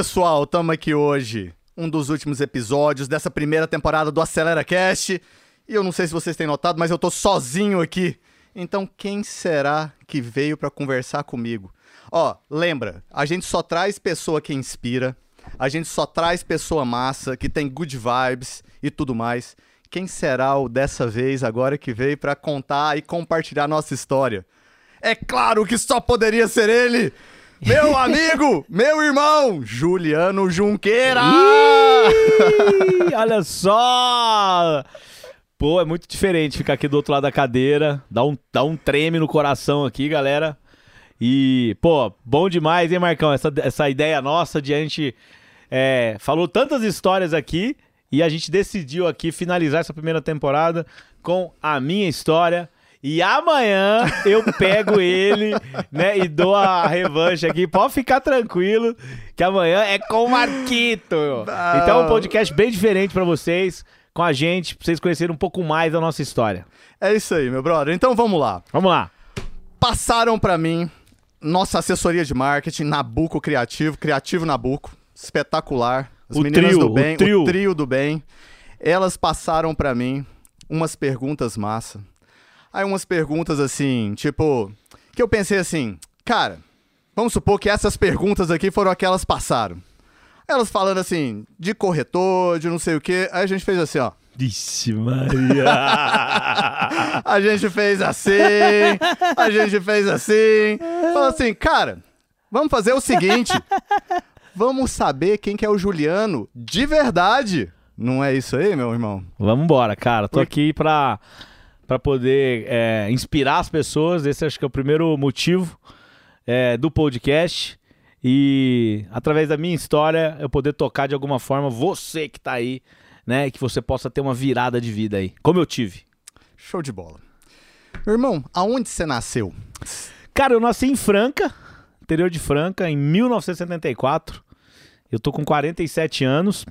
pessoal, estamos aqui hoje, um dos últimos episódios dessa primeira temporada do Acelera Cast. E eu não sei se vocês têm notado, mas eu tô sozinho aqui. Então, quem será que veio para conversar comigo? Ó, lembra, a gente só traz pessoa que inspira, a gente só traz pessoa massa, que tem good vibes e tudo mais. Quem será o dessa vez agora que veio para contar e compartilhar nossa história? É claro que só poderia ser ele! Meu amigo, meu irmão, Juliano Junqueira! Ih, olha só! Pô, é muito diferente ficar aqui do outro lado da cadeira. Dá um, dá um treme no coração aqui, galera. E, pô, bom demais, hein, Marcão? Essa, essa ideia nossa de a gente. É, falou tantas histórias aqui e a gente decidiu aqui finalizar essa primeira temporada com a minha história. E amanhã eu pego ele, né, e dou a revanche aqui. Pode ficar tranquilo, que amanhã é com o Marquito. Então é um podcast bem diferente para vocês, com a gente, pra vocês conhecerem um pouco mais da nossa história. É isso aí, meu brother. Então vamos lá. Vamos lá. Passaram para mim nossa assessoria de marketing, Nabuco Criativo, Criativo Nabuco, espetacular. As O meninas trio, do bem, o trio. o trio do bem. Elas passaram para mim umas perguntas massa. Aí umas perguntas assim, tipo, que eu pensei assim, cara, vamos supor que essas perguntas aqui foram aquelas passaram. Elas falando assim, de corretor, de não sei o quê. Aí a gente fez assim, ó. Vixe, Maria. A gente fez assim, a gente fez assim. Falou assim, cara, vamos fazer o seguinte. Vamos saber quem que é o Juliano de verdade. Não é isso aí, meu irmão? Vamos embora, cara. Tô aqui pra, pra poder é, inspirar as pessoas. Esse acho que é o primeiro motivo é, do podcast. E através da minha história, eu poder tocar de alguma forma você que tá aí, né? e Que você possa ter uma virada de vida aí, como eu tive. Show de bola. Meu irmão, aonde você nasceu? Cara, eu nasci em Franca, interior de Franca, em 1974. Eu tô com 47 anos,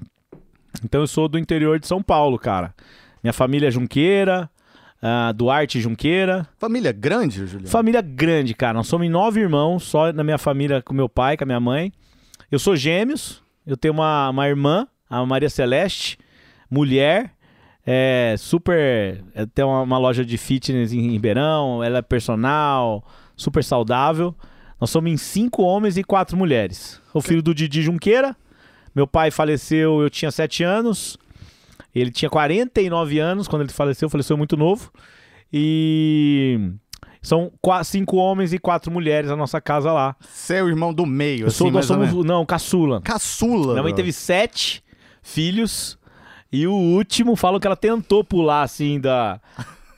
então eu sou do interior de São Paulo, cara. Minha família é Junqueira, ah, Duarte Junqueira. Família grande, Juliano? Família grande, cara. Nós somos nove irmãos, só na minha família com meu pai, com a minha mãe. Eu sou gêmeos, eu tenho uma, uma irmã, a Maria Celeste, mulher, é super. é, Tem uma, uma loja de fitness em Ribeirão, ela é personal, super saudável. Nós somos em cinco homens e quatro mulheres. O filho do Didi Junqueira. Meu pai faleceu, eu tinha sete anos. Ele tinha 49 anos quando ele faleceu, faleceu muito novo. E são cinco homens e quatro mulheres na nossa casa lá. Você é o irmão do meio, Eu sou, assim, nós somos, não, caçula. Caçula. Minha mãe teve sete filhos e o último, falam que ela tentou pular assim da,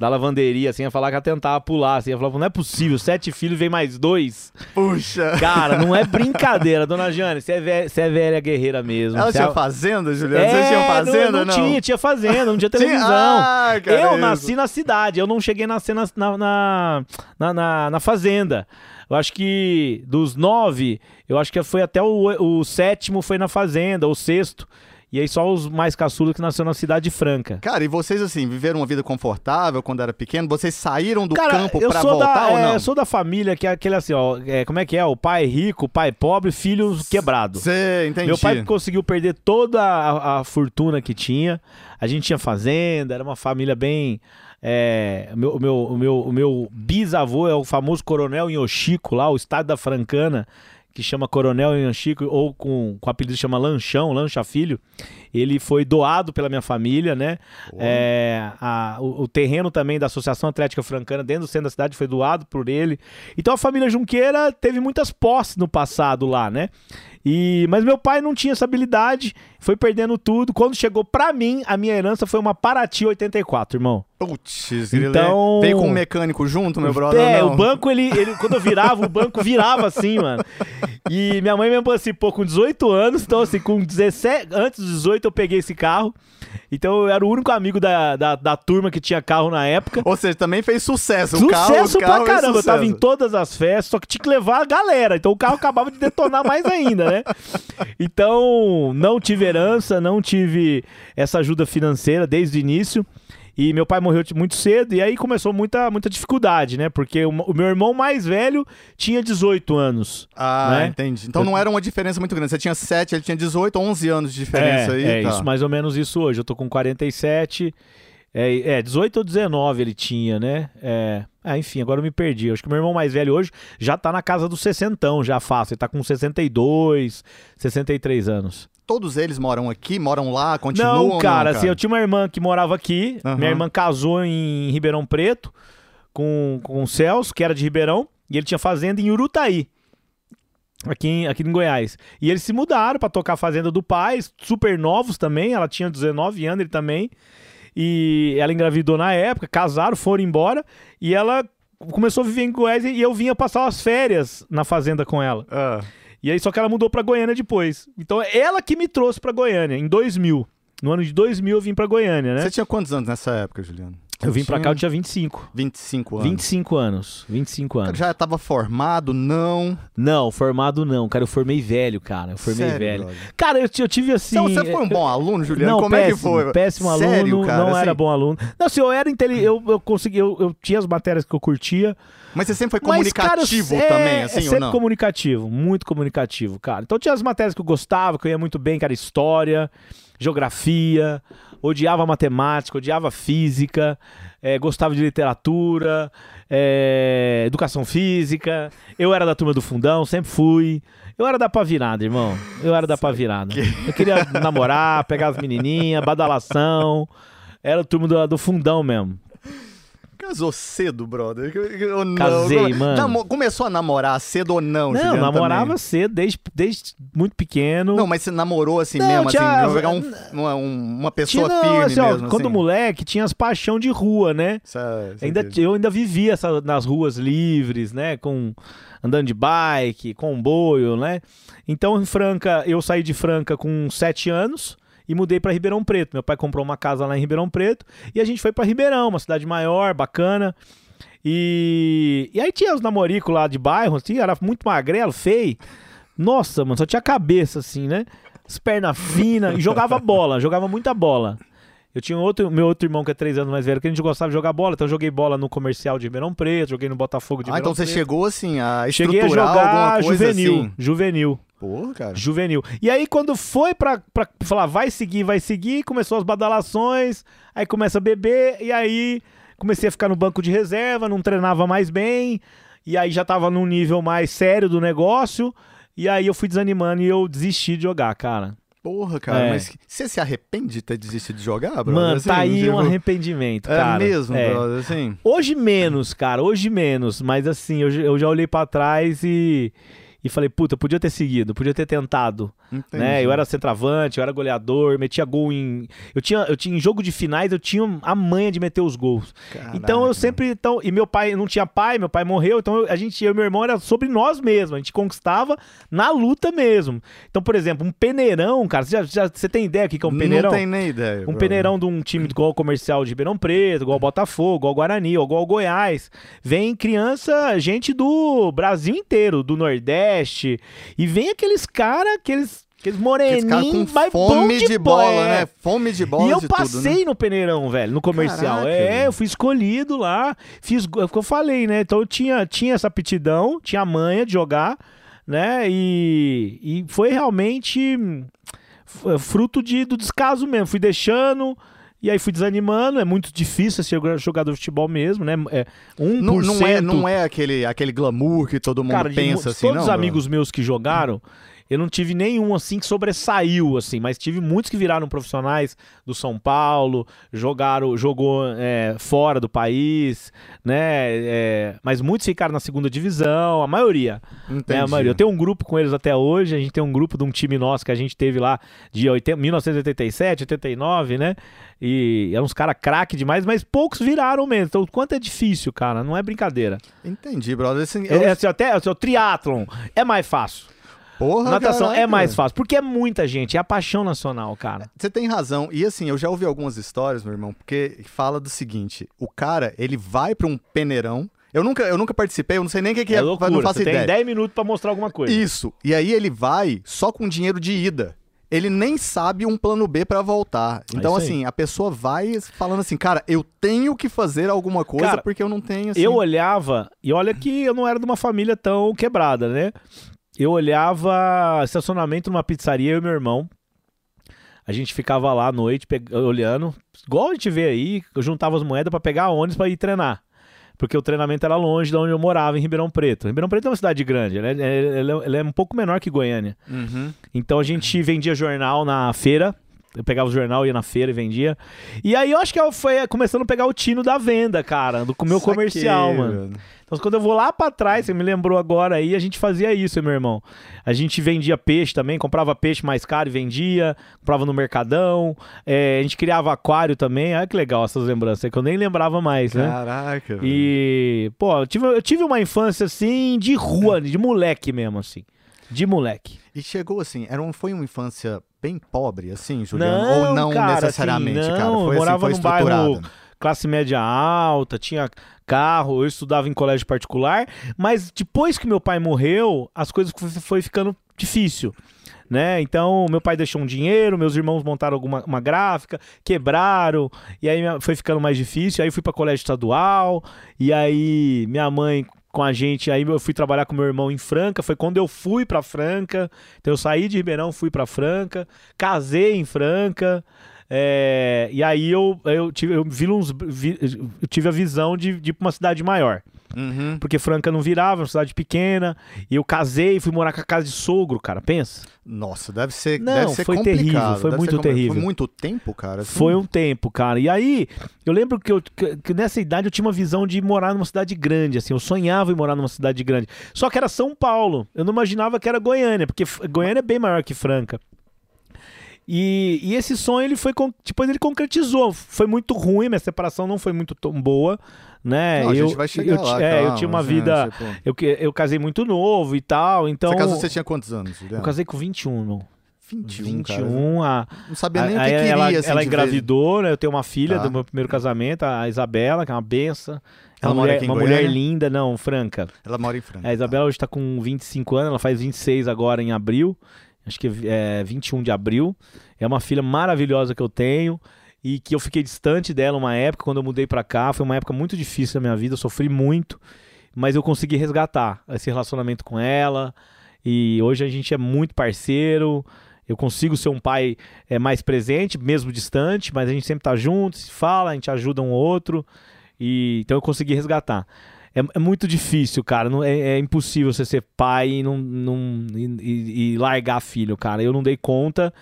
da lavanderia, assim, ia falar que ela tentava pular, assim, ela falava, não é possível, sete filhos, vem mais dois. Puxa. Cara, não é brincadeira, dona Jane, você é, velha, você é velha guerreira mesmo. Ela tinha é- fazenda, Juliano? É, Vocês tinham fazenda não, ou não tinha, tinha fazenda, não tinha Tinha? televisão. Ah, cara, eu isso. nasci na cidade, eu não cheguei a nascer na, na, na, na, na- na fazenda. Eu acho que dos nove, eu acho que foi até o, o sétimo foi na fazenda, o sexto. E aí só os mais caçulos que nasceu na cidade franca. Cara, e vocês, assim, viveram uma vida confortável quando era pequeno? Vocês saíram do Cara, campo pra voltar da, ou é, não? eu sou da família que é aquele assim, ó, é, como é que é? O pai rico, o pai pobre, filho quebrado. Você, entendi. Meu pai conseguiu perder toda a, a fortuna que tinha. A gente tinha fazenda, era uma família bem. é, o, meu, meu, meu, meu bisavô é o famoso Coronel Inhochico, lá, o estado da Francana, que chama Coronel Inhochico, ou com, com o apelido chama Lanchão, Lancha Filho. Ele foi doado pela minha família, né? É, a- o, o terreno também da Associação Atlética Francana, dentro do centro da cidade, foi doado por ele. Então a família Junqueira teve muitas posses no passado lá, né? E, mas meu pai não tinha essa habilidade, foi perdendo tudo. Quando chegou pra mim, a minha herança foi uma Paraty 84, irmão. Putz, Então- veio com um mecânico junto, meu brother? É, não? o banco, ele, ele, quando eu virava, o banco virava assim, mano. E minha mãe me emancipou com 18 anos, então assim, com 17, antes dos 18 eu peguei esse carro. Então eu era o único amigo da, da, da turma que tinha carro na época. Ou seja, também fez sucesso. o Sucesso carro, o carro pra caramba, eu tava em sucesso. todas as festas, só que tinha que levar a galera, então o carro acabava de detonar mais ainda, né? Então, não tive herança, não tive essa ajuda financeira desde o início. E meu pai morreu muito cedo, e aí começou muita, muita dificuldade, né? Porque o, o meu irmão mais velho tinha 18 anos. Ah, né? entendi. Então não era uma diferença muito grande. Você tinha 7, ele tinha 18, 11 anos de diferença é, aí. é tá. isso, mais ou menos isso hoje. Eu tô com 47. É, é 18 ou 19 ele tinha, né? É, ah, enfim, agora eu me perdi. Acho que o meu irmão mais velho hoje já tá na casa dos 60, já fácil. Ele tá com 62, 63 anos. Todos eles moram aqui, moram lá, continuam não, cara, não, assim, eu tinha uma irmã que morava aqui. Aham. Minha irmã casou em Ribeirão Preto com, com o Celso, que era de Ribeirão, e ele tinha fazenda em Urutaí. Aqui em, aqui em Goiás. E eles se mudaram pra tocar a fazenda do pai, super novos também. Ela tinha 19 anos, ele também. E ela engravidou na época, casaram, foram embora. E ela começou a viver em Goiás e eu vinha passar as férias na fazenda com ela. Ah, E aí só que ela mudou pra Goiânia depois. Então é ela que me trouxe pra Goiânia em 2000. No ano de 2000 eu vim pra Goiânia, né? Você tinha quantos anos nessa época, Juliano? Eu vim pra cá, eu tinha tinha 25. 25 anos. 25 anos. 25 anos. Já estava formado? Não. Não, formado não, cara. Eu formei velho, cara. Eu formei Sério, velho. brother? Cara, eu, eu tive assim. Então, você foi um bom aluno, Juliano? Não, Como péssimo, é que foi? péssimo Sério, aluno, cara, não assim? era bom aluno. Não, assim, eu era inteligente, eu, eu consegui, eu, eu tinha as matérias que eu curtia. Mas você sempre foi Mas, cara, comunicativo é, também, assim, é ou sempre não? comunicativo, muito comunicativo, cara. Então tinha as matérias que eu gostava, que eu ia muito bem, cara, história, geografia, odiava matemática, odiava física, eh, gostava de literatura, eh, educação física. Eu era da turma do fundão, sempre fui. Eu era da pavirada, irmão. Eu era da pavirada. Eu queria namorar, pegar as menininhas, badalação. Era o turma do, do fundão mesmo. Casou cedo, brother? Ou não? Casei, Come- mano. Namo- Começou a namorar cedo ou não, Não, Juliano, namorava também? cedo, desde, desde muito pequeno. Não, mas você namorou assim Não, mesmo, tinha- assim, pegar um- uma, um- uma pessoa Tinha, firme assim, ó, mesmo, quando assim? moleque, tinha as paixão de rua, né? Ainda, eu ainda vivia essa, nas ruas livres, né? Com, andando de bike, comboio, né? Então, em Franca, eu saí de Franca com sete anos e mudei para Ribeirão Preto. Meu pai comprou uma casa lá em Ribeirão Preto e a gente foi para Ribeirão, uma cidade maior, bacana. E, e aí tinha os namoricos lá de bairro, assim, era muito magrelo, feio. Nossa, mano, só tinha cabeça, assim, né? As pernas finas. E jogava bola, jogava muita bola. Eu tinha outro, meu outro irmão que é três anos mais velho, que a gente gostava de jogar bola. Então eu joguei bola no comercial de Ribeirão Preto, joguei no Botafogo de Ah, Ribeirão então você chegou assim a Cheguei a jogar alguma coisa juvenil. assim? Juvenil. Porra, cara. Juvenil. E aí, quando foi pra, pra falar, vai seguir, vai seguir, começou as badalações, aí começa a beber, e aí comecei a ficar no banco de reserva, não treinava mais bem, e aí já tava num nível mais sério do negócio, e aí eu fui desanimando e eu desisti de jogar, cara. Porra, cara, É. mas você se arrepende de ter desistido de jogar, brother? Mano, Assim, tá aí um tipo, arrependimento, É cara. mesmo, É. brother, assim. Hoje menos, cara, hoje menos, mas assim, eu, eu já olhei pra trás e, e falei, puta, eu podia ter seguido, podia ter tentado. Entendi. né? Eu era centroavante, eu era goleador, metia gol em. Eu tinha, eu tinha em jogo de finais, eu tinha a manha de meter os gols. Caraca, então eu sempre. Então, e meu pai não tinha pai, meu pai morreu, então eu- a gente, eu e meu irmão era sobre nós mesmos. A gente conquistava na luta mesmo. Então, por exemplo, um peneirão, cara, você, já, já- você tem ideia do que é um peneirão? Não tem nem ideia. Um brother. peneirão de um time igual o comercial de Ribeirão Preto, igual o Botafogo, igual o Guarani, igual o Goiás. Vem criança, gente do Brasil inteiro, do Nordeste. E vem aqueles caras, aqueles, aqueles moreninhos, mas fome de, bola, é. né? Fome de bola E eu de passei tudo, né? no peneirão, velho, no comercial. Caraca, é, eu fui escolhido lá, fiz, é o que eu falei, né? Então eu tinha, tinha essa aptidão, tinha a manha de jogar, né? E, e foi realmente hum, fruto de, do descaso mesmo. Fui deixando. E aí fui desanimando, é muito difícil ser jogador de futebol mesmo, né? É 1%. Não, não é, não é aquele, aquele glamour que todo mundo Cara, de pensa mu- assim, todos não? os amigos meus que jogaram, eu não tive nenhum assim que sobressaiu, assim, mas tive muitos que viraram profissionais do São Paulo, jogaram, jogou é, fora do país, né? é, mas muitos ficaram na segunda divisão, a maioria. Entendi. Né, a maioria. Eu tenho um grupo com eles até hoje, a gente tem um grupo de um time nosso que a gente teve lá de 80, 1987, 89, né? E eram uns caras craque demais, mas poucos viraram mesmo. Então, o quanto é difícil, cara, não é brincadeira. Entendi, brother. Assim, É, eu- é assim, até assim, o triatlon é mais fácil. Porra, Natação caraca. é mais fácil, porque é muita gente, é a paixão nacional, cara. Você tem razão. E assim, eu já ouvi algumas histórias, meu irmão, porque fala do seguinte: o cara, ele vai pra um peneirão. Eu nunca, eu nunca participei, eu não sei nem o que, que É, é, loucura. não faço Você ideia. tem 10 minutos pra mostrar alguma coisa. Isso. E aí ele vai só com dinheiro de ida. ele nem sabe um plano B pra voltar. Então, É isso aí. assim, a pessoa vai falando assim, cara, eu tenho que fazer alguma coisa Cara, porque eu não tenho, assim... Eu olhava, e olha que eu não era de uma família tão quebrada, né? Eu olhava estacionamento numa pizzaria, eu e meu irmão. A gente ficava lá à noite olhando, igual a gente vê aí, eu juntava as moedas pra pegar ônibus pra ir treinar. Porque o treinamento era longe de onde eu morava, em Ribeirão Preto. Ribeirão Preto é uma cidade grande, né? Ela é- ela é um pouco menor que Goiânia. Uhum. Então a gente vendia jornal na feira. Eu pegava o jornal, ia na feira e vendia. E aí eu acho que eu foi começando a pegar o tino da venda, cara, do meu Saquei, comercial, mano. Então quando eu vou lá pra trás, você me lembrou agora aí, a gente fazia isso, meu irmão. A gente vendia peixe também, comprava peixe mais caro e vendia, comprava no Mercadão. É, a gente criava aquário também. Olha que legal essas lembranças, que eu nem lembrava mais, né? Caraca. E, pô, eu tive, eu tive uma infância assim de rua, de moleque mesmo, assim. De moleque. E chegou assim, era um, foi uma infância bem pobre, assim, Juliano? Não, Ou não cara, necessariamente, assim, cara? não, Foi eu morava assim, foi num bairro- classe média alta, tinha carro, eu estudava em colégio particular, mas depois que meu pai morreu, as coisas foi, ficando difícil. Né? Então, meu pai deixou um dinheiro, meus irmãos montaram alguma uma gráfica, quebraram, e aí foi ficando mais difícil. Aí fui para colégio estadual, e aí minha mãe com a gente, aí eu fui trabalhar com meu irmão em Franca, foi quando eu fui para Franca. Então eu saí de Ribeirão, fui para Franca, casei em Franca. é, e aí eu, eu tive, eu vi uns, vi- eu tive a visão de, de ir pra uma cidade maior. Uhum. Porque Franca não virava, uma cidade pequena. E eu casei, fui morar com a casa de sogro, cara. Pensa. Nossa, deve ser, Não, deve ser foi complicado. terrível, foi muito terrível. Foi muito tempo, cara? assim? Foi um tempo, cara. E aí, eu lembro que, eu, que, que nessa idade eu tinha uma visão de morar numa cidade grande, assim. Eu sonhava em morar numa cidade grande. Só que era São Paulo. Eu não imaginava que era Goiânia, porque Goiânia é bem maior que Franca. E, e esse sonho, ele foi. Depois ele concretizou. Foi muito ruim, minha separação não foi muito tão boa, né? Não, a eu, gente vai chegar eu, lá, é, eu calma, tinha uma gente, vida. tipo, Eu, eu casei muito novo e tal, então. Você casou, você tinha quantos anos, Juliano? Eu casei com 21, irmão. 21, cara. 21, a, Não sabia nem o que Aí queria, ela, assim, ela engravidou, né? Eu tenho uma filha Tá. do meu primeiro casamento, a Isabela, que é uma benção. É Ela uma mora mulher, uma mulher linda, não, franca. Ela mora em Franca. A Isabela hoje tá com 25 anos, ela faz 26 agora em abril. Acho que é 21 de abril. É uma filha maravilhosa que eu tenho e que eu fiquei distante dela uma época quando eu mudei pra cá. Foi uma época muito difícil da minha vida, eu sofri muito, mas eu consegui resgatar esse relacionamento com ela. E hoje a gente é muito parceiro. Eu consigo ser um pai é, mais presente, mesmo distante, mas a gente sempre tá junto, se fala, a gente ajuda um outro. E então eu consegui resgatar. É, é muito difícil, cara. Não, é, é impossível você ser pai e, não, não- e- e largar filho, cara. Eu não dei conta.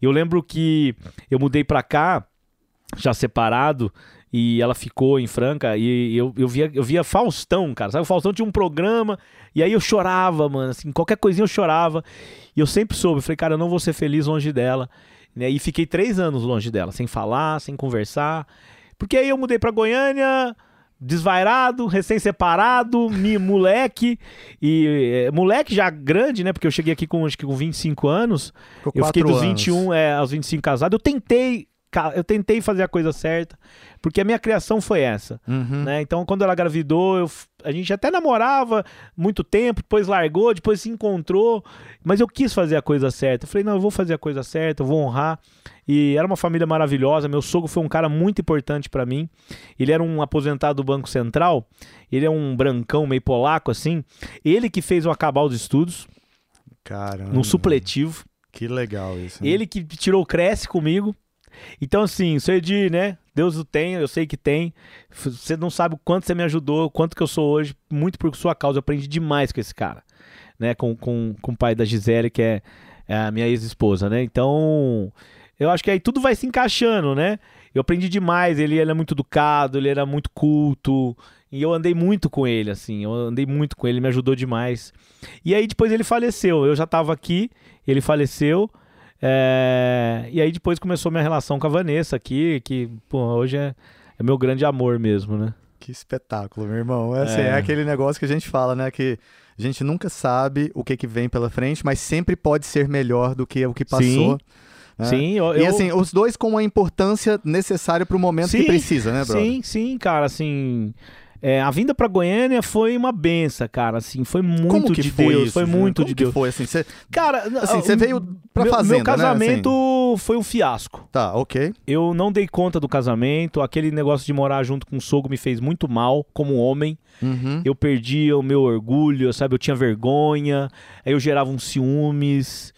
Eu lembro que eu mudei pra cá, já separado, e ela ficou em Franca, e eu, eu, via, eu via Faustão, cara. Sabe, o Faustão tinha um programa, e aí eu chorava, mano. Assim, qualquer coisinha eu chorava. E eu sempre soube, eu falei, cara, eu não vou ser feliz longe dela. Né? E fiquei três anos longe dela, sem falar, sem conversar. Porque aí eu mudei pra Goiânia, desvairado, recém-separado, moleque. E é, moleque já grande, né? Porque eu cheguei aqui com acho que com 25 anos. Eu fiquei dos anos. 21 é, aos 25 casado. Eu tentei, eu tentei fazer a coisa certa, porque a minha criação foi essa. Uhum. Né? Então, quando ela engravidou, eu a gente até namorava muito tempo, depois largou, depois se encontrou, mas eu quis fazer a coisa certa. Eu falei, não, eu vou fazer a coisa certa, eu vou honrar. E era uma família maravilhosa. Meu sogro foi um cara muito importante pra mim. Ele era um aposentado do Banco Central. Ele é um brancão meio polaco assim. Ele que fez eu acabar os estudos, Caramba. num supletivo. Que legal isso. né? Ele que tirou o Cresce comigo. Então, assim, seu Edi, né? Deus o tem, eu sei que tem. Você não sabe o quanto você me ajudou, quanto que eu sou hoje, muito por sua causa. Eu aprendi demais com esse cara, né? Com, com, com o pai da Gisele, que é, é a minha ex-esposa, né? Então, eu acho que aí tudo vai se encaixando, né? Eu aprendi demais. Ele, ele é muito educado, ele era muito culto. E eu andei muito com ele, assim. Eu andei muito com ele, me ajudou demais. E aí depois ele faleceu. Eu já tava aqui, ele faleceu. É, E aí depois começou minha relação com a Vanessa aqui, que pô, hoje é, é meu grande amor mesmo, né? Que espetáculo, meu irmão. É, assim, É. é aquele negócio que a gente fala, né? Que a gente nunca sabe o que, que vem pela frente, mas sempre pode ser melhor do que o que passou. Sim. né? Sim, eu, E eu- assim, os dois com a importância necessária pro momento que Sim, precisa, né, brother? Sim, sim, cara, assim. É, a vinda pra Goiânia foi uma benção, cara, assim, foi muito Como que de foi Deus, isso, foi muito Como de que Deus. foi assim? Cara, Assim, você veio pra meu, fazenda, Meu casamento né? foi um fiasco. Tá, ok. Eu não dei conta do casamento, aquele negócio de morar junto com o sogro me fez muito mal como homem. Uhum. Eu perdia o meu orgulho, sabe? Eu tinha vergonha, aí eu gerava uns ciúmes.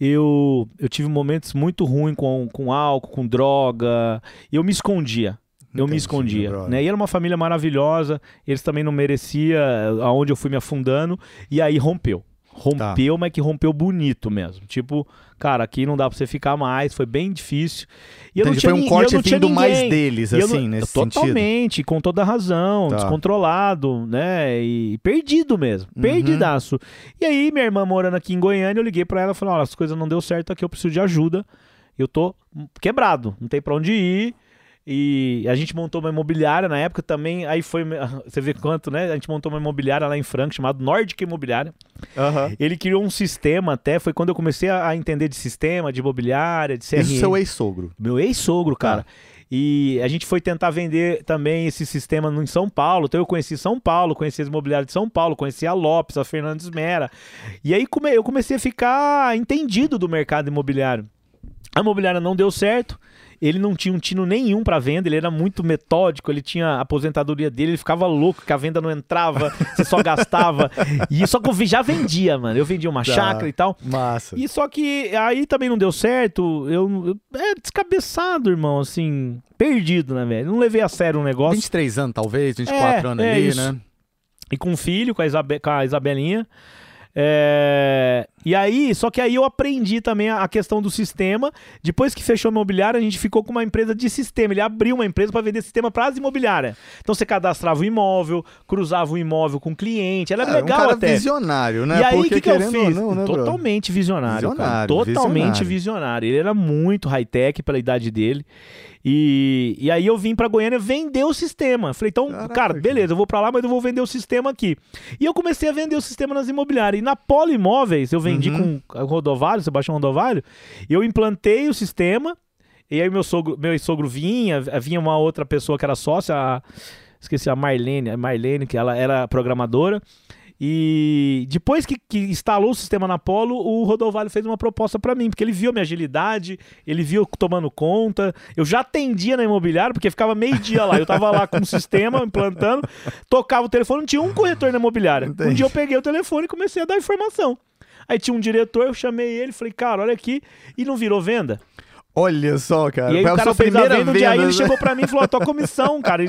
Eu, eu tive momentos muito ruins com, com álcool, com droga. Eu me escondia. Eu me escondia. Né? E era uma família maravilhosa. Eles também não mereciam aonde eu fui me afundando. E aí rompeu. Rompeu, mas que rompeu bonito mesmo. Tipo, cara, aqui não dá pra você ficar mais. Foi bem difícil. E eu não tinha foi um corte não tinha vindo mais deles, assim, não- nesse sentido. Totalmente, com toda razão, Tá. descontrolado, né? E perdido mesmo, Uhum. perdidaço. E aí, minha irmã morando aqui em Goiânia, eu liguei pra ela e falei: olha, as coisas não deu certo aqui, eu preciso de ajuda. Eu tô quebrado, não tem pra onde ir. E a gente montou uma imobiliária na época também. Aí foi. Você vê quanto, né? A gente montou uma imobiliária lá em Franca chamado Nordic Imobiliária. Aham. Ele criou um sistema até. Foi quando eu comecei a entender de sistema, de imobiliária, de CRM. Isso é seu ex-sogro. Meu ex-sogro, Tá. cara. E a gente foi tentar vender também esse sistema no- em São Paulo. Então eu conheci São Paulo, conheci as imobiliárias de São Paulo, conheci a Lopes, a Fernandes Mera. E aí come- eu comecei a ficar entendido do mercado imobiliário. A imobiliária não deu certo. Ele não tinha um tino nenhum pra venda, ele era muito metódico, ele tinha a aposentadoria dele, ele ficava louco que a venda não entrava, você só gastava. E só que eu já vendia, mano. Eu vendia uma Tá. chácara e tal. Massa. E só que aí também não deu certo. Eu, eu é descabeçado, irmão, assim, perdido, né, velho? Não levei a sério o negócio. 23 anos, talvez, 24 É, anos é ali, isso. né? E com um filho, com a, Isabe- com a Isabelinha. É, E aí, só que aí eu aprendi também a questão do sistema. Depois que fechou a imobiliária, a gente ficou com uma empresa de sistema. Ele abriu uma empresa para vender sistema para as imobiliárias. Então você cadastrava o imóvel, cruzava o imóvel com o cliente. Era É, legal um cara até. visionário, né? E aí, o que, que eu fiz? não, né? Totalmente visionário. Visionário, Totalmente visionário. visionário. Ele era muito high-tech pela idade dele. E, e aí eu vim pra Goiânia vender o sistema. Falei, então, Caraca, cara, beleza, eu vou pra lá, mas eu vou vender o sistema aqui. E eu comecei a vender o sistema nas imobiliárias. E na Polo Imóveis, eu vendi Uhum. com o Rodovalho, Sebastião Rodovalho, eu implantei o sistema. E aí meu sogro, meu ex-sogro vinha, vinha uma outra pessoa que era sócia, a- esqueci a Marlene, a Marlene, que ela era programadora. E depois que, que instalou o sistema na Polo, o Rodovalho fez uma proposta pra mim, porque ele viu a minha agilidade, ele viu tomando conta. Eu já atendia na imobiliária, porque ficava meio dia lá. Eu tava lá com o sistema implantando, tocava o telefone, não tinha um corretor na imobiliária. Um Entendi. dia eu peguei o telefone e comecei a dar informação. Aí tinha um diretor, eu chamei ele, falei, cara, olha aqui, e não virou venda. Olha só, cara. E aí Foi o a cara fez a venda, dia aí ele né? chegou pra mim e falou, ó, tua comissão, cara.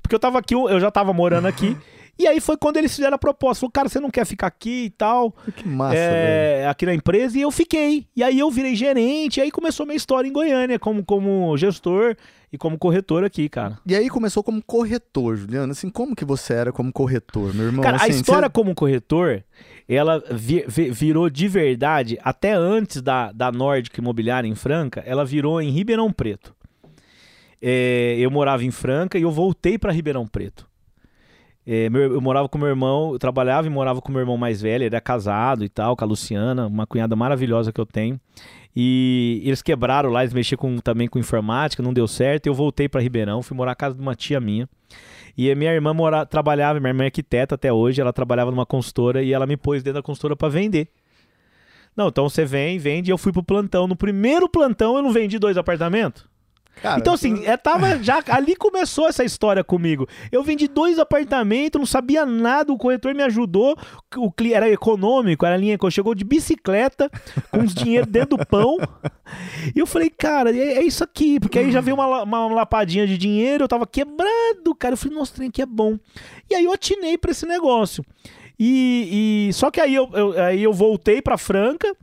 Porque eu tava aqui, eu já tava morando aqui. E aí foi quando eles fizeram a proposta. Falou, cara, você não quer ficar aqui e tal, Que massa, velho. é, aqui na empresa? E eu fiquei. E aí eu virei gerente, e aí começou minha história em Goiânia, como, como gestor e como corretor aqui, cara. E aí começou como corretor, Juliano. Assim, como que você era como corretor, meu irmão? Cara, a Assim, história você- como corretor, ela vi- vi- virou de verdade, até antes da, da Nordic Imobiliária em Franca, ela virou em Ribeirão Preto. É, eu morava em Franca e eu voltei para Ribeirão Preto. É, meu- eu morava com meu irmão, eu trabalhava e morava com meu irmão mais velho, ele era casado e tal, com a Luciana, uma cunhada maravilhosa que eu tenho. E eles quebraram lá, eles mexiam com- também com informática, não deu certo. Eu voltei para Ribeirão, fui morar na casa de uma tia minha. E a minha irmã mora, trabalhava, minha irmã é arquiteta até hoje, ela trabalhava numa consultora e ela me pôs dentro da consultora para vender. Não, então você vem, vende, eu fui pro plantão. No primeiro plantão eu não vendi dois apartamentos? Cara, então, assim, é, tava já. Ali começou essa história comigo. Eu vendi dois apartamentos, não sabia nada, o corretor me ajudou. O cli- era econômico, era linha que chegou de bicicleta, com os dinheiro dentro do pão. E eu falei, cara, é, é isso aqui. Porque aí já veio uma, uma lapadinha de dinheiro, eu tava quebrado, cara. Eu falei, nossa, trem aqui é bom. E aí eu atinei pra esse negócio. E, e- só que aí eu, eu- aí eu voltei pra Franca.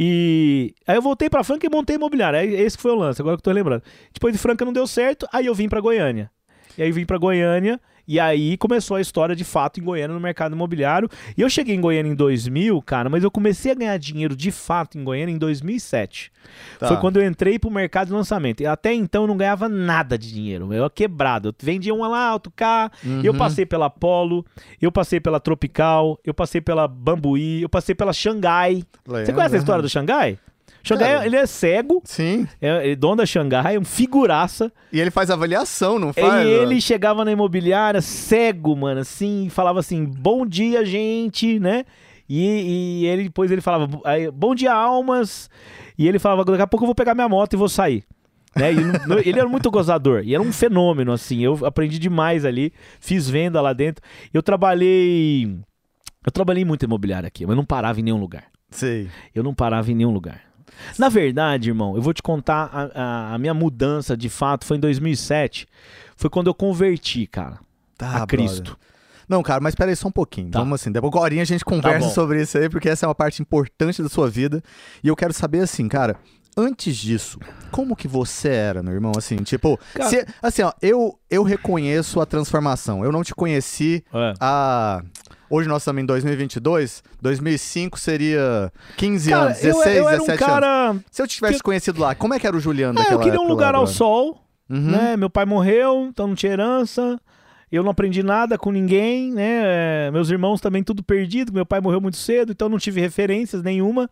E aí eu voltei pra Franca e montei imobiliária. Aí Esse que foi o lance, agora que eu tô lembrando. Depois de Franca não deu certo, aí eu vim pra Goiânia. E aí vim pra Goiânia e aí começou a história de fato em Goiânia no mercado imobiliário. E eu cheguei em Goiânia em 2000, cara, mas eu comecei a ganhar dinheiro de fato em Goiânia em 2007. Tá. Foi quando eu entrei pro mercado de lançamento. E até então eu não ganhava nada de dinheiro. Eu era quebrado. Eu vendia um lá, outro cá. Eu Uhum. passei pela Polo, eu passei pela Tropical, eu passei pela Bambuí, eu passei pela Xangai. Você conhece a história do Xangai? Xangai, Cara. ele é cego, Sim. é, é dono da Xangai, é um figuraça. E ele faz avaliação, não faz? E ele chegava na imobiliária cego, mano, assim, e falava assim, bom dia, gente, né? E, e ele depois ele falava, bom dia, almas. E ele falava, daqui a pouco eu vou pegar minha moto e vou sair. Né? E não- ele era muito gozador e era um fenômeno, assim. Eu aprendi demais ali, fiz venda lá dentro. Eu trabalhei. Eu trabalhei muito em imobiliária aqui, mas não parava em nenhum lugar. Sei. Eu não parava em nenhum lugar. Na verdade, irmão, eu vou te contar a, a- a minha mudança de fato foi em 2007. Foi quando eu converti, cara, Tá, a Cristo. Não, cara, mas peraí só um pouquinho. Tá. Vamos assim, depois agora a gente conversa bom. sobre isso aí, porque essa é uma parte importante da sua vida. E eu quero saber assim, cara, antes disso, como que você era, meu irmão? Assim, tipo, Cara- se- assim, ó, eu, eu reconheço a transformação. Eu não te conheci É. há. Hoje nós estamos em 2022, 2005 seria 15 Cara, anos, eu, 16, eu um 17 anos. cara. Se eu tivesse que- conhecido lá, como é que era o Juliano É, daquela eu queria um lugar lá, ao sol, Uhum. né? Meu pai morreu, então não tinha herança. Eu não aprendi nada com ninguém, né? É, Meus irmãos também tudo perdido. Meu pai morreu muito cedo, então não tive referências nenhuma.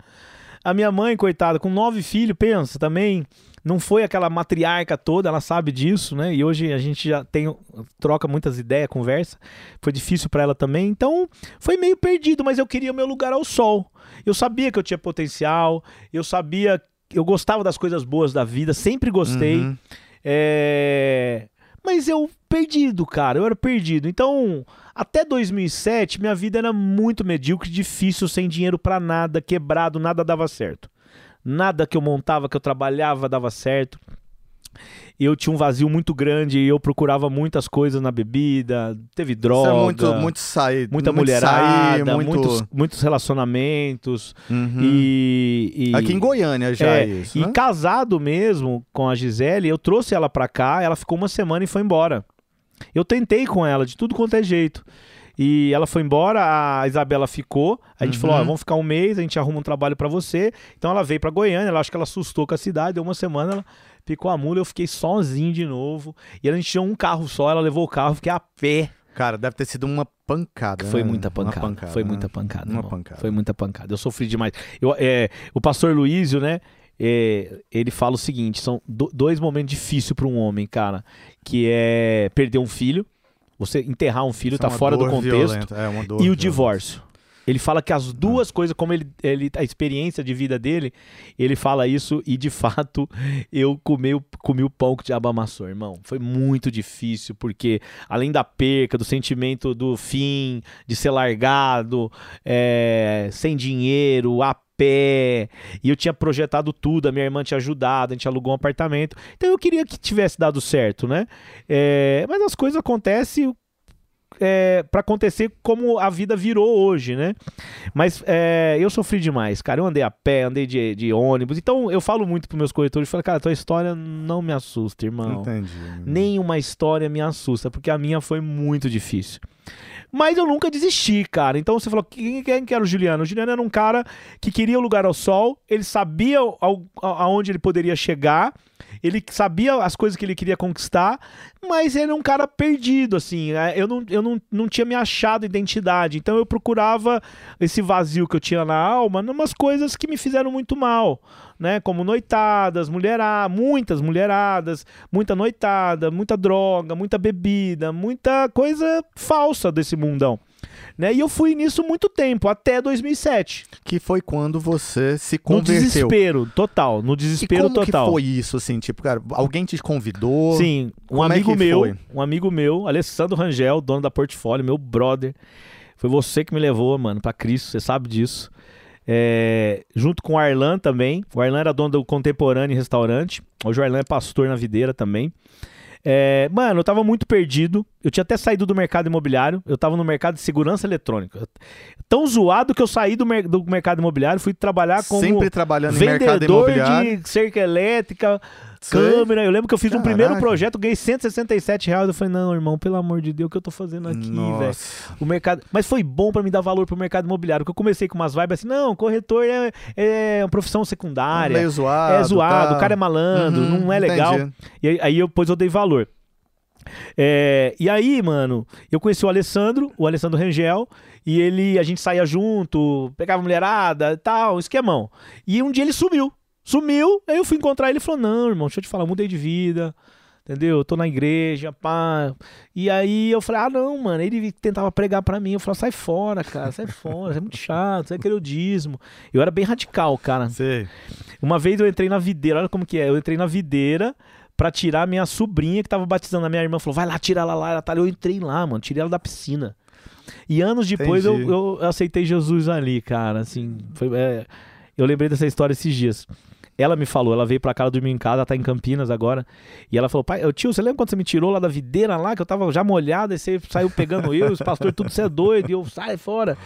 A minha mãe, coitada, com nove filhos, pensa, também não foi aquela matriarca toda, ela sabe disso, né? E hoje a gente já tem troca muitas ideias, conversa. Foi difícil pra ela também, então foi meio perdido, mas eu queria o meu lugar ao sol. Eu sabia que eu tinha potencial, eu sabia, eu gostava das coisas boas da vida, sempre gostei. Uhum. É, Mas eu perdido, cara, eu era perdido. Então, até 2007, minha vida era muito medíocre, difícil, sem dinheiro pra nada, quebrado, nada dava certo. Nada que eu montava, que eu trabalhava, dava certo. Eu tinha um vazio muito grande e eu procurava muitas coisas na bebida, teve droga, Isso é muito, muito sair. muita muito mulherada, sair, muito... muitos, muitos relacionamentos. Uhum. E, e- Aqui em Goiânia já é, é, isso, e né? casado mesmo com a Gisele, eu trouxe ela pra cá, ela ficou uma semana e foi embora. Eu tentei com ela de tudo quanto é jeito. E ela foi embora, a Isabela ficou. A gente Uhum. falou: ó, vamos ficar um mês, a gente arruma um trabalho pra você. Então ela veio pra Goiânia, ela acho que ela assustou com a cidade, deu uma semana, ela picou a mula, eu fiquei sozinho de novo. E a gente tinha um carro só, ela levou o carro, fiquei a pé. Cara, deve ter sido uma pancada. Foi né? muita Uma pancada. foi né? muita pancada. Uma irmão. pancada. Foi muita pancada. Eu sofri demais. Eu, é, o pastor Luísio, né? é, ele fala o seguinte: são do- dois momentos difíceis para um homem, cara. Que é perder um filho, você enterrar um filho, Isso tá é uma fora do contexto, É e o violenta. divórcio. Ele fala que as duas coisas, como ele, ele, a experiência de vida dele, ele fala isso e de fato eu comi, o- comi o pão que o diabo amassou, irmão. Foi muito difícil, porque além da perca, do sentimento do fim, de ser largado, é, sem dinheiro, a pé, e eu tinha projetado tudo, a minha irmã tinha ajudado, a gente alugou um apartamento. Então eu queria que tivesse dado certo, né? É, mas as coisas acontecem é, para acontecer como a vida virou hoje, né? Mas é, eu sofri demais, cara. Eu andei a pé, andei de, de ônibus. Então eu falo muito pros meus corretores, falo, cara, tua história não me assusta, irmão. Entendi. Nenhuma história me assusta, porque a minha foi muito difícil. Mas eu nunca desisti, cara. Então você falou, quem, quem que era o Juliano? O Juliano era um cara que queria o lugar ao sol, ele sabia ao- a- aonde ele poderia chegar, ele sabia as coisas que ele queria conquistar, mas ele era um cara perdido, assim. né? Eu não, eu não, não tinha me achado identidade. Então eu procurava esse vazio que eu tinha na alma numas coisas que me fizeram muito mal, né? Como noitadas, mulherada, muitas mulheradas, muita noitada, muita droga, muita bebida, muita coisa falsa desse mundão. Né? E eu fui nisso muito tempo, até 2007. Que foi quando você se No converteu. desespero total, no E desespero como total. que foi isso, assim? Tipo, cara, alguém te convidou? Sim, um Como é amigo que meu, foi? um amigo meu, Alessandro Rangel, dono da Portfólio, meu brother. Foi você que me levou, mano, pra Cristo, você sabe disso. É, junto com o Arlan também. O Arlan era dono do Contemporâneo Restaurante. Hoje o Arlan é pastor na videira também. É, mano, eu tava muito perdido. Eu tinha até saído do mercado imobiliário. Eu tava no mercado de segurança eletrônica. Tão zoado que eu saí do, mer- do mercado imobiliário, fui trabalhar como Sempre trabalhando em mercado vendedor imobiliário. de cerca elétrica, Sei. câmera. Eu lembro que eu fiz um primeiro Caraca. projeto, ganhei 167 reais. Eu falei, não, irmão, pelo amor de Deus, o que eu tô fazendo aqui, velho? O mercado. Mas foi bom pra me dar valor pro mercado imobiliário. Porque eu comecei com umas vibes assim, não, corretor é, é uma profissão secundária. Meio zoado. é zoado, tá. o cara é malandro, Uhum, não é legal. entendi. E aí, aí eu, depois eu dei valor. É, e aí, mano, eu conheci o Alessandro, o Alessandro Rangel, e ele, a gente saía junto, pegava mulherada e tal, esquemão. E um dia ele sumiu. Sumiu. Aí eu fui encontrar ele e falou: Não, irmão, deixa eu te falar, eu mudei de vida. Entendeu? Eu tô na igreja, pá. E aí eu falei, ah, não, mano. Ele tentava pregar pra mim. Eu falei, sai fora, cara, sai fora, você é muito chato, você é querer o dízimo. Eu era bem radical, cara. Sei. Uma vez eu entrei na videira, olha como que é. Eu entrei na videira pra tirar minha sobrinha que tava batizando a minha irmã. Falou, vai lá, tira ela lá, ela tá ali. Eu entrei lá, mano, tirei ela da piscina. E anos depois eu, eu aceitei Jesus ali, cara. Assim, foi, é, eu lembrei dessa história esses dias. Ela me falou, ela veio pra cá dormiu em casa, ela tá em Campinas agora. E ela falou: Pai, tio, você lembra quando você me tirou lá da videira lá, que eu tava já molhado, e você saiu pegando eu, os pastores, tudo você é doido, e eu sai fora.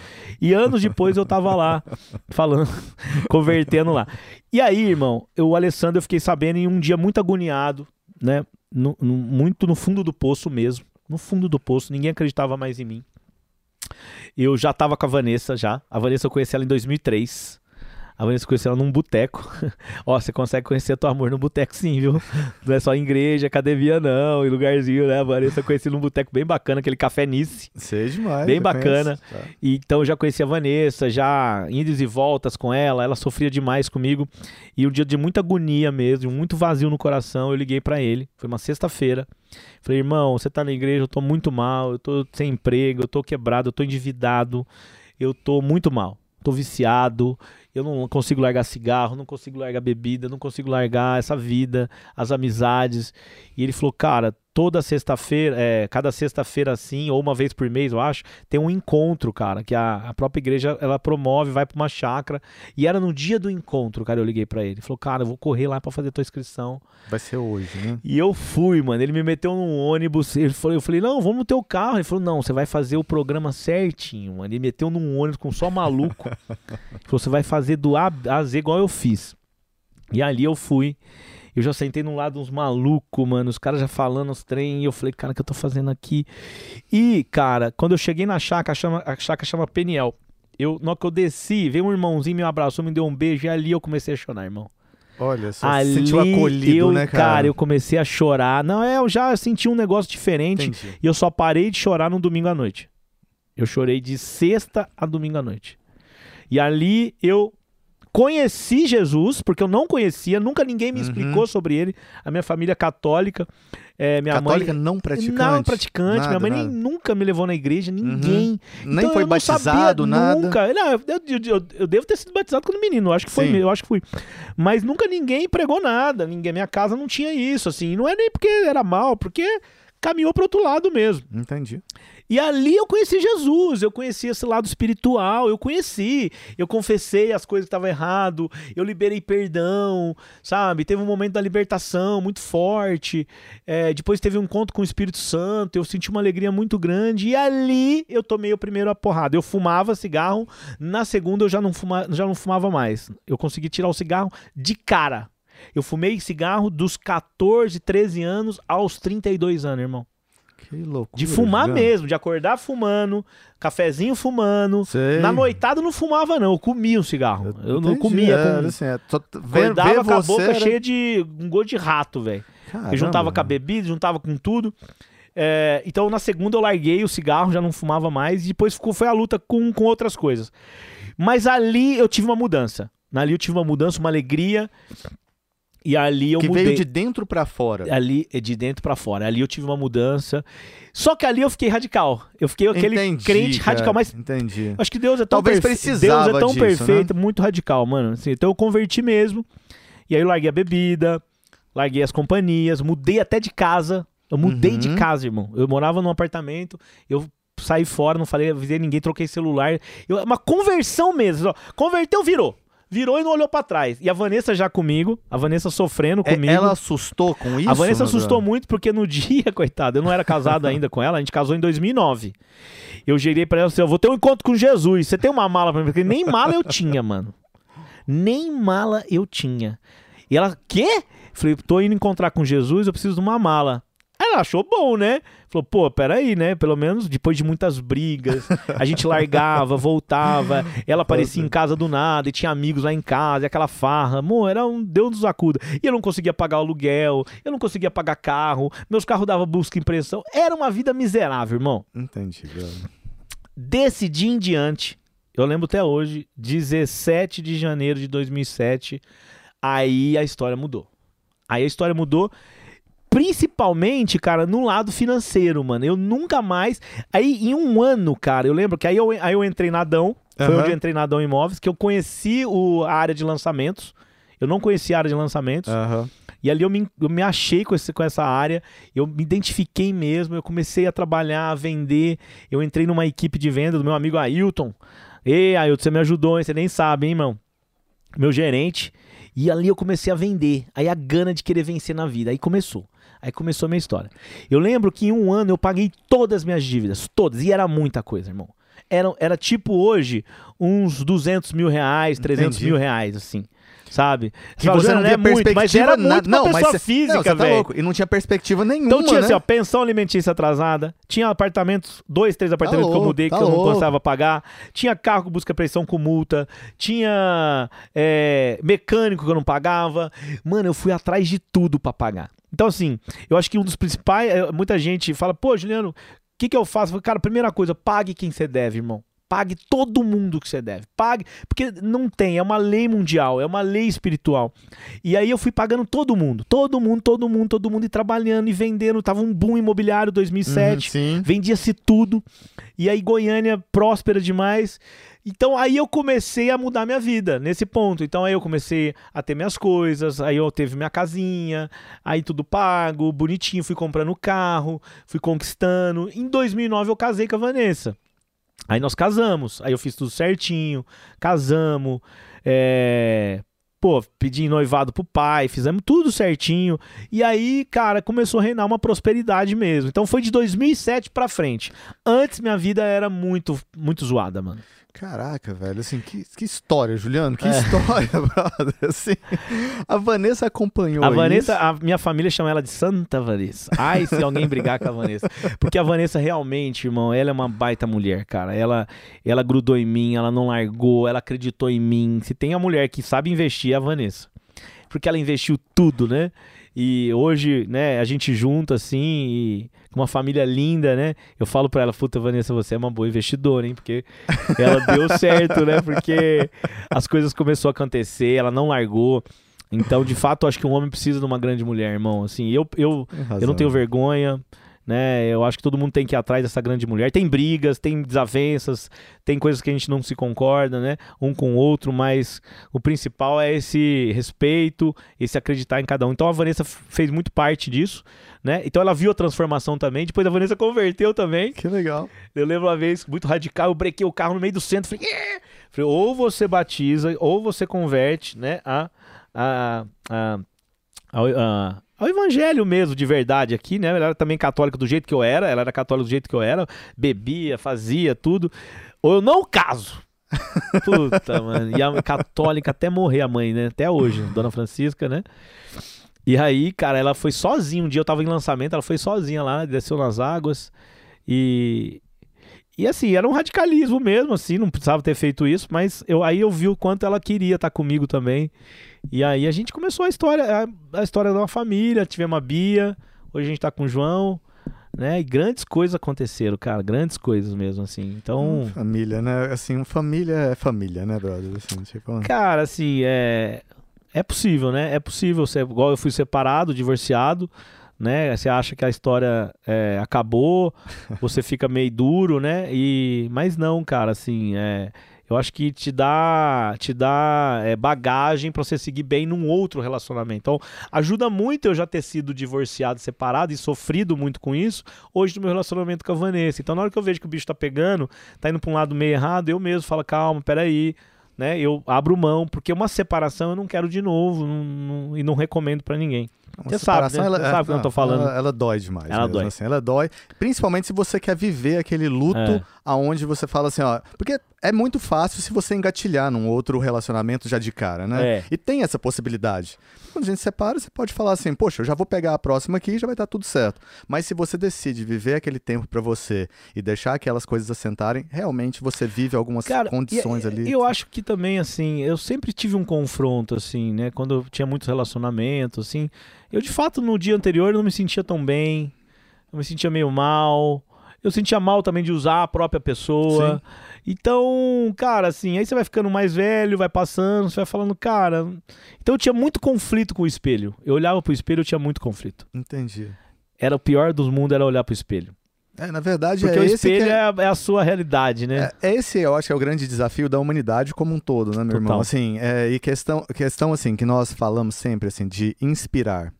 E anos depois eu tava lá, falando, convertendo lá. E aí, irmão, eu, o Alessandro, eu fiquei sabendo em um dia muito agoniado, né? no- no- muito no fundo do poço mesmo. No fundo do poço, ninguém acreditava mais em mim. Eu já tava com a Vanessa já. A Vanessa eu conheci ela em 2003. A Vanessa eu conheci ela num boteco. Ó, você consegue conhecer teu amor no boteco sim, viu? Não é só em igreja, academia não, em lugarzinho, né? A Vanessa eu conheci num boteco bem bacana, aquele Café Nice. Sei demais. Bem bacana. conheço. Tá. E, então eu já conheci a Vanessa, já idas e voltas com ela, ela sofria demais comigo. E um dia de muita agonia mesmo, muito vazio no coração, eu liguei pra ele. Foi uma sexta-feira. Falei, irmão, você tá na igreja, eu tô muito mal, eu tô sem emprego, eu tô quebrado, eu tô endividado, eu tô muito mal, tô viciado, eu não consigo largar cigarro, não consigo largar bebida, não consigo largar essa vida, as amizades. E ele falou, cara, toda sexta-feira, é, cada sexta-feira assim, ou uma vez por mês, eu acho, tem um encontro, cara, que a, a própria igreja ela promove, vai pra uma chácara. E era no dia do encontro, cara, eu liguei pra ele. Ele falou, cara, eu vou correr lá pra fazer tua inscrição. Vai ser hoje, né? E eu fui, mano. Ele me meteu num ônibus. Ele falou, eu falei, não, vamos no teu carro. Ele falou, não, você vai fazer o programa certinho, mano. Ele meteu num ônibus com só maluco. Ele falou, você vai fazer do A a Z igual eu fiz. E ali eu fui. Eu já sentei num lado uns malucos, mano. Os caras já falando os trem. E eu falei, cara, o que eu tô fazendo aqui? E, cara, quando eu cheguei na chácara, chama, a chácara chama Peniel. Eu, na hora que eu desci, veio um irmãozinho, me abraçou, me deu um beijo. E ali eu comecei a chorar, irmão. Olha, só Ali se sentiu acolhido, eu, né, cara? eu comecei a chorar. Não, é, eu já senti um negócio diferente. Entendi. E eu só parei de chorar no domingo à noite. Eu chorei de sexta a domingo à noite. E ali eu conheci Jesus, porque eu não conhecia, nunca ninguém me Uhum. explicou sobre ele. A minha família é católica, é, minha Católica mãe. não praticante? Não praticante, Nada, minha mãe. Uhum. nem, nunca me levou na igreja, ninguém. Nem Então, foi batizado, nada. Nunca. Não, eu, eu- eu- eu devo ter sido batizado quando menino, eu acho que foi, Sim. eu acho que fui. Mas nunca ninguém pregou nada, ninguém, minha casa não tinha isso, assim. Não é nem porque era mal, porque caminhou pro outro lado mesmo. Entendi. E ali eu conheci Jesus, eu conheci esse lado espiritual, eu conheci, eu confessei as coisas que estavam errado, eu liberei perdão, sabe? Teve um momento da libertação muito forte. é, depois teve um encontro com o Espírito Santo, eu senti uma alegria muito grande. E ali eu tomei o primeiro a porrada. Eu fumava cigarro, na segunda eu já não, fuma, já não fumava mais. Eu consegui tirar o cigarro de cara. Eu fumei cigarro dos 14, 13 anos aos 32 anos, irmão. Que loucura. De fumar mesmo, de acordar fumando, cafezinho fumando. Sei. Na noitada eu não fumava, não. Eu comia um cigarro. Eu, não Entendi, comia. é, com... assim, é, só t- ver, Acordava ver com a boca era- cheia de um gosto de rato, velho. Eu juntava com a bebida, juntava com tudo. É, então na segunda eu larguei o cigarro, já não fumava mais. E depois ficou, foi a luta com, com outras coisas. Mas ali eu tive uma mudança. Ali eu tive uma mudança, uma alegria. E ali eu Que mudei. veio de dentro pra fora. Ali, é de dentro pra fora. Ali eu tive uma mudança. Só que ali eu fiquei radical. Eu fiquei aquele Entendi, crente cara, radical, mas Entendi. Acho que Deus é tão Talvez perfe- precisava Deus é tão disso, né? perfeito, muito radical, mano. Assim, então eu converti mesmo. E aí eu larguei a bebida, larguei as companhias, mudei até de casa. Eu mudei de Uhum. casa, irmão. Eu morava num apartamento, eu saí fora, não falei, avisei ninguém, troquei celular. Eu- uma conversão mesmo. ó. Converteu, virou. Virou e não olhou pra trás. E a Vanessa já comigo, a Vanessa sofrendo É, comigo. ela assustou com isso? A Vanessa assustou muito porque no dia, coitada, eu não era casado ainda com ela, a gente casou em 2009. Eu gerei pra ela assim: eu vou ter um encontro com Jesus. Você tem uma mala pra mim? Porque nem mala eu tinha, mano. Nem mala eu tinha. E ela, quê? Falei, tô indo encontrar com Jesus, eu preciso de uma mala. Ela achou bom, né? Falou, pô, peraí, né? Pelo menos depois de muitas brigas, a gente largava, voltava, ela aparecia em casa do nada e tinha amigos lá em casa, e aquela farra. Amor, era um Deus nos acuda. E eu não conseguia pagar o aluguel, eu não conseguia pagar carro, meus carros davam busca e impressão. Era uma vida miserável, irmão. Entendi, velho. Desse dia em diante, eu lembro até hoje, 17 de janeiro de 2007, Aí a história mudou. Aí a história mudou. Principalmente, cara, no lado financeiro, mano. Eu nunca mais. Aí, em um ano, cara, eu lembro que aí eu, aí eu entrei na Adão. Foi Aham. onde eu entrei na Adão Imóveis, que eu conheci o, a área de lançamentos. Eu não conhecia a área de lançamentos. Aham. E ali eu me, eu me achei com, esse, com essa área, eu me identifiquei mesmo, eu comecei a trabalhar, a vender. Eu entrei numa equipe de venda do meu amigo Ailton. Ei, Ailton, você me ajudou, hein? Você nem sabe, hein, irmão? Meu gerente. E ali eu comecei a vender. Aí a gana de querer vencer na vida. Aí começou. Aí começou a minha história. Eu lembro que em um ano eu paguei todas as minhas dívidas. Todas. E era muita coisa, irmão. Era, era tipo hoje uns 200 mil reais, 300 Entendi. mil reais, assim. Sabe? Que você não é via muito, mas perspectiva era nada. muito não, mas pessoa cê- física, não, você tá velho. louco. E não tinha perspectiva nenhuma, Então tinha né? assim, ó, pensão alimentícia atrasada, tinha apartamentos, dois, três apartamentos que eu louco, mudei tá que eu não louco. conseguia pagar, tinha carro com busca pressão com multa, tinha é, mecânico que eu não pagava. Mano, eu fui atrás de tudo pra pagar. Então assim, eu acho que um dos principais, é, muita gente fala, pô, Juliano, o que que eu faço? Eu falo, Cara, primeira coisa, pague quem você deve, irmão. Pague todo mundo que você deve. Pague, porque não tem, é uma lei mundial, é uma lei espiritual. E aí eu fui pagando todo mundo, todo mundo, todo mundo, todo mundo e trabalhando e vendendo. Tava um boom imobiliário 2007, Uhum, vendia-se tudo. E aí Goiânia próspera demais. Então aí eu comecei a mudar minha vida nesse ponto. Então aí eu comecei a ter minhas coisas, aí eu teve minha casinha, aí tudo pago, bonitinho, fui comprando carro, fui conquistando. Em 2009 eu casei com a Vanessa. Aí nós casamos, aí eu fiz tudo certinho, casamos, é... pô, pedi noivado pro pai, fizemos tudo certinho. E aí, cara, começou a reinar uma prosperidade mesmo. Então foi de 2007 pra frente. Antes minha vida era muito, muito zoada, mano. Caraca, velho, assim, que, que história, Juliano, que É. história, brother, assim, a Vanessa acompanhou A Vanessa, isso. a minha família chama ela de Santa Vanessa. Ai, se alguém brigar com a Vanessa. Porque a Vanessa realmente, irmão, ela é uma baita mulher, cara. Ela, ela grudou em mim, ela não largou, ela acreditou em mim. Se tem a mulher que sabe investir, é a Vanessa. Porque ela investiu tudo, né? E hoje, né, a gente junta assim, e com uma família linda, né? Eu falo pra ela, puta, Vanessa, você é uma boa investidora, hein? Porque ela deu certo, né? Porque as coisas começaram a acontecer, ela não largou. Então, de fato, acho que um homem precisa de uma grande mulher, irmão. Assim, eu, eu, eu não tenho vergonha, né? Eu acho que todo mundo tem que ir atrás dessa grande mulher. Tem brigas, tem desavenças, tem coisas que a gente não se concorda, né? Um com o outro, mas o principal é esse respeito, esse acreditar em cada um. Então a Vanessa fez muito parte disso, né? Então ela viu a transformação também. Depois a Vanessa converteu também. Que legal. Eu lembro uma vez, muito radical, eu brequei o carro no meio do centro. Falei, falei ou você batiza, ou você converte, né? A, a, a, ao, a- ao evangelho mesmo, de verdade aqui, né? Ela era também católica do jeito que eu era, ela era católica do jeito que eu era, bebia, fazia tudo. Ou eu não caso. Puta, mano. E a católica até morrer, a mãe, né? Até hoje, Dona Francisca, né? E aí, cara, ela foi sozinha. Um dia eu tava em lançamento, ela foi sozinha lá, desceu nas águas. E. E assim, era um radicalismo mesmo, assim, não precisava ter feito isso, mas eu, aí eu vi o quanto ela queria estar comigo também. E aí a gente começou a história, a, a história de uma família, tivemos a Bia, hoje a gente tá com o João, né? E grandes coisas aconteceram, cara, grandes coisas mesmo, assim. Então, Família, né? Assim, família é família, né, brother? Assim, tipo, Cara, assim, é. É possível, né? É possível ser igual eu fui separado, divorciado, né? Você acha que a história é, acabou, você fica meio duro, né? E mas não, cara, assim, é, eu acho que te dá te dá é, bagagem pra você seguir bem num outro relacionamento. Então, ajuda muito eu já ter sido divorciado, separado e sofrido muito com isso hoje no meu relacionamento com a Vanessa. Então, na hora que eu vejo que o bicho tá pegando, tá indo pra um lado meio errado, eu mesmo falo, calma, peraí, né? Eu abro mão, porque uma separação eu não quero de novo não- não- e não recomendo pra ninguém. Uma Você sabe, né? Você sabe o que eu tô falando. Ela, ela dói demais. Ela mesmo, dói. assim, ela dói. Principalmente se você quer viver aquele luto É. aonde você fala assim, ó. Porque é muito fácil se você engatilhar num outro relacionamento já de cara, né? É. E tem essa possibilidade. Quando a gente separa, você pode falar assim, poxa, eu já vou pegar a próxima aqui e já vai estar tudo certo. Mas se você decide viver aquele tempo pra você e deixar aquelas coisas assentarem, realmente você vive algumas Cara, condições e- ali. Eu acho que também, assim, eu sempre tive um confronto, assim, né? Quando eu tinha muitos relacionamentos, assim. Eu, de fato, no dia anterior não me sentia tão bem. Eu me sentia meio mal. Eu sentia mal também de usar a própria pessoa. Sim. Então, cara, assim, aí você vai ficando mais velho, vai passando, você vai falando, cara. Então eu tinha muito conflito com o espelho. Eu olhava pro espelho, eu tinha muito conflito. Entendi. Era o pior dos mundos, era olhar pro espelho. É, na verdade, Porque é o esse espelho é... é... a, é a sua realidade, né? É, é esse, eu acho que é o grande desafio da humanidade como um todo, né, meu irmão? Total. Assim, é, e questão, questão assim que nós falamos sempre assim de inspirar.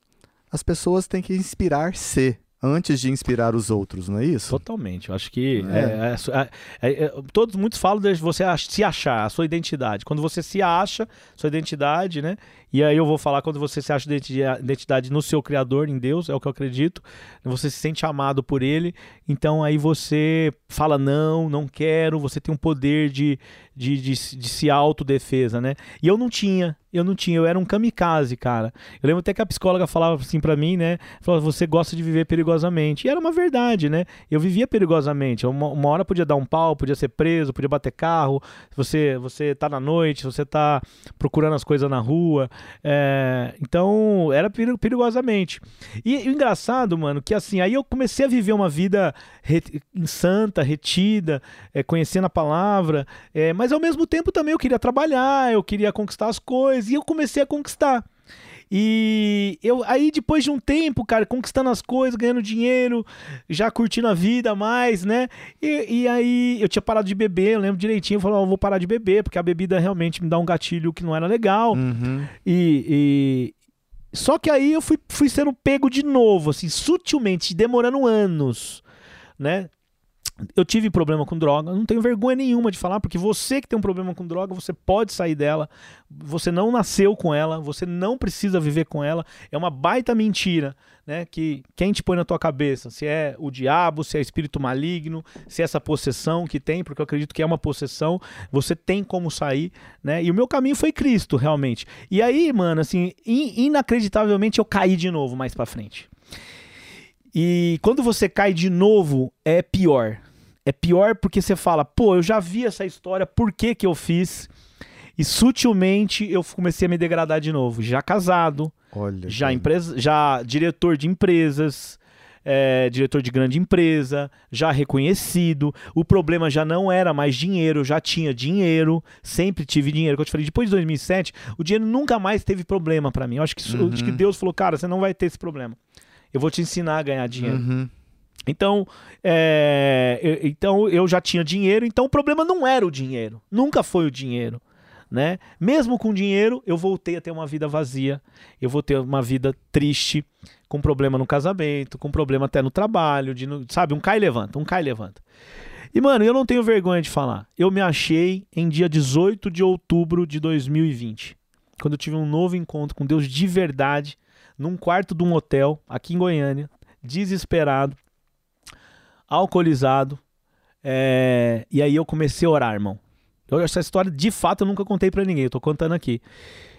As pessoas têm que inspirar-se antes de inspirar os outros, não é isso? Totalmente. Eu acho que É. é, é, é, é, é, todos muitos falam de você se achar, a sua identidade. Quando você se acha, sua identidade, né? E aí eu vou falar quando você se acha identi- identidade no seu criador, em Deus, é o que eu acredito. Você se sente amado por ele, então aí você fala não, não quero, você tem um poder de, de, de, se- de se autodefesa, né? E eu não tinha, eu não tinha, eu era um kamikaze, cara. Eu lembro até que a psicóloga falava assim pra mim, né? Falava, você gosta de viver perigosamente. E era uma verdade, né? Eu vivia perigosamente. Uma, uma hora podia dar um pau, podia ser preso, podia bater carro. Você, você tá na noite, você tá procurando as coisas na rua. É, então, era peri- perigosamente. E, e o engraçado, mano, que assim, aí eu comecei a viver uma vida re- santa, retida, é, conhecendo a palavra, é, mas ao mesmo tempo também eu queria trabalhar, eu queria conquistar as coisas, e eu comecei a conquistar. E eu aí depois de um tempo, cara, conquistando as coisas, ganhando dinheiro, já curtindo a vida mais, né? E, e aí eu tinha parado de beber, eu lembro direitinho, eu falei, "Ó, eu vou parar de beber, porque a bebida realmente me dá um gatilho que não era legal. Uhum. E, e- Só que aí eu fui, fui sendo pego de novo, assim, sutilmente, demorando anos, né? Eu tive problema com droga, não tenho vergonha nenhuma de falar, porque você que tem um problema com droga, você pode sair dela, você não nasceu com ela, você não precisa viver com ela, é uma baita mentira, né? Que quem te põe na tua cabeça, se é o diabo, se é espírito maligno, se é essa possessão que tem, porque eu acredito que é uma possessão, você tem como sair, né? E o meu caminho foi Cristo, realmente. E aí, mano, assim, in- inacreditavelmente eu caí de novo mais pra frente. E quando você cai de novo, é pior. É pior porque você fala, pô, eu já vi essa história, por que que eu fiz? E sutilmente eu comecei a me degradar de novo. Já casado, Olha. já empresa, já diretor de empresas, é, diretor de grande empresa, já reconhecido. O problema já não era mais dinheiro, eu já tinha dinheiro, sempre tive dinheiro. Que eu te falei, depois de 2007, o dinheiro nunca mais teve problema pra mim. Eu acho que, isso- acho que Uhum. Deus falou, cara, você não vai ter esse problema. Eu vou te ensinar a ganhar dinheiro. Uhum. Então, é, então eu já tinha dinheiro, então o problema não era o dinheiro, nunca foi o dinheiro, né? Mesmo com dinheiro, eu voltei a ter uma vida vazia, eu vou ter uma vida triste, com problema no casamento, com problema até no trabalho, de, sabe, um cai e levanta, um cai e levanta. E mano, eu não tenho vergonha de falar. Eu me achei em dia 18 de outubro de 2020, quando eu tive um novo encontro com Deus de verdade, num quarto de um hotel aqui em Goiânia, desesperado, alcoolizado. é, E aí eu comecei a orar, irmão. Eu- essa história, de fato, eu nunca contei pra ninguém. Eu tô contando aqui.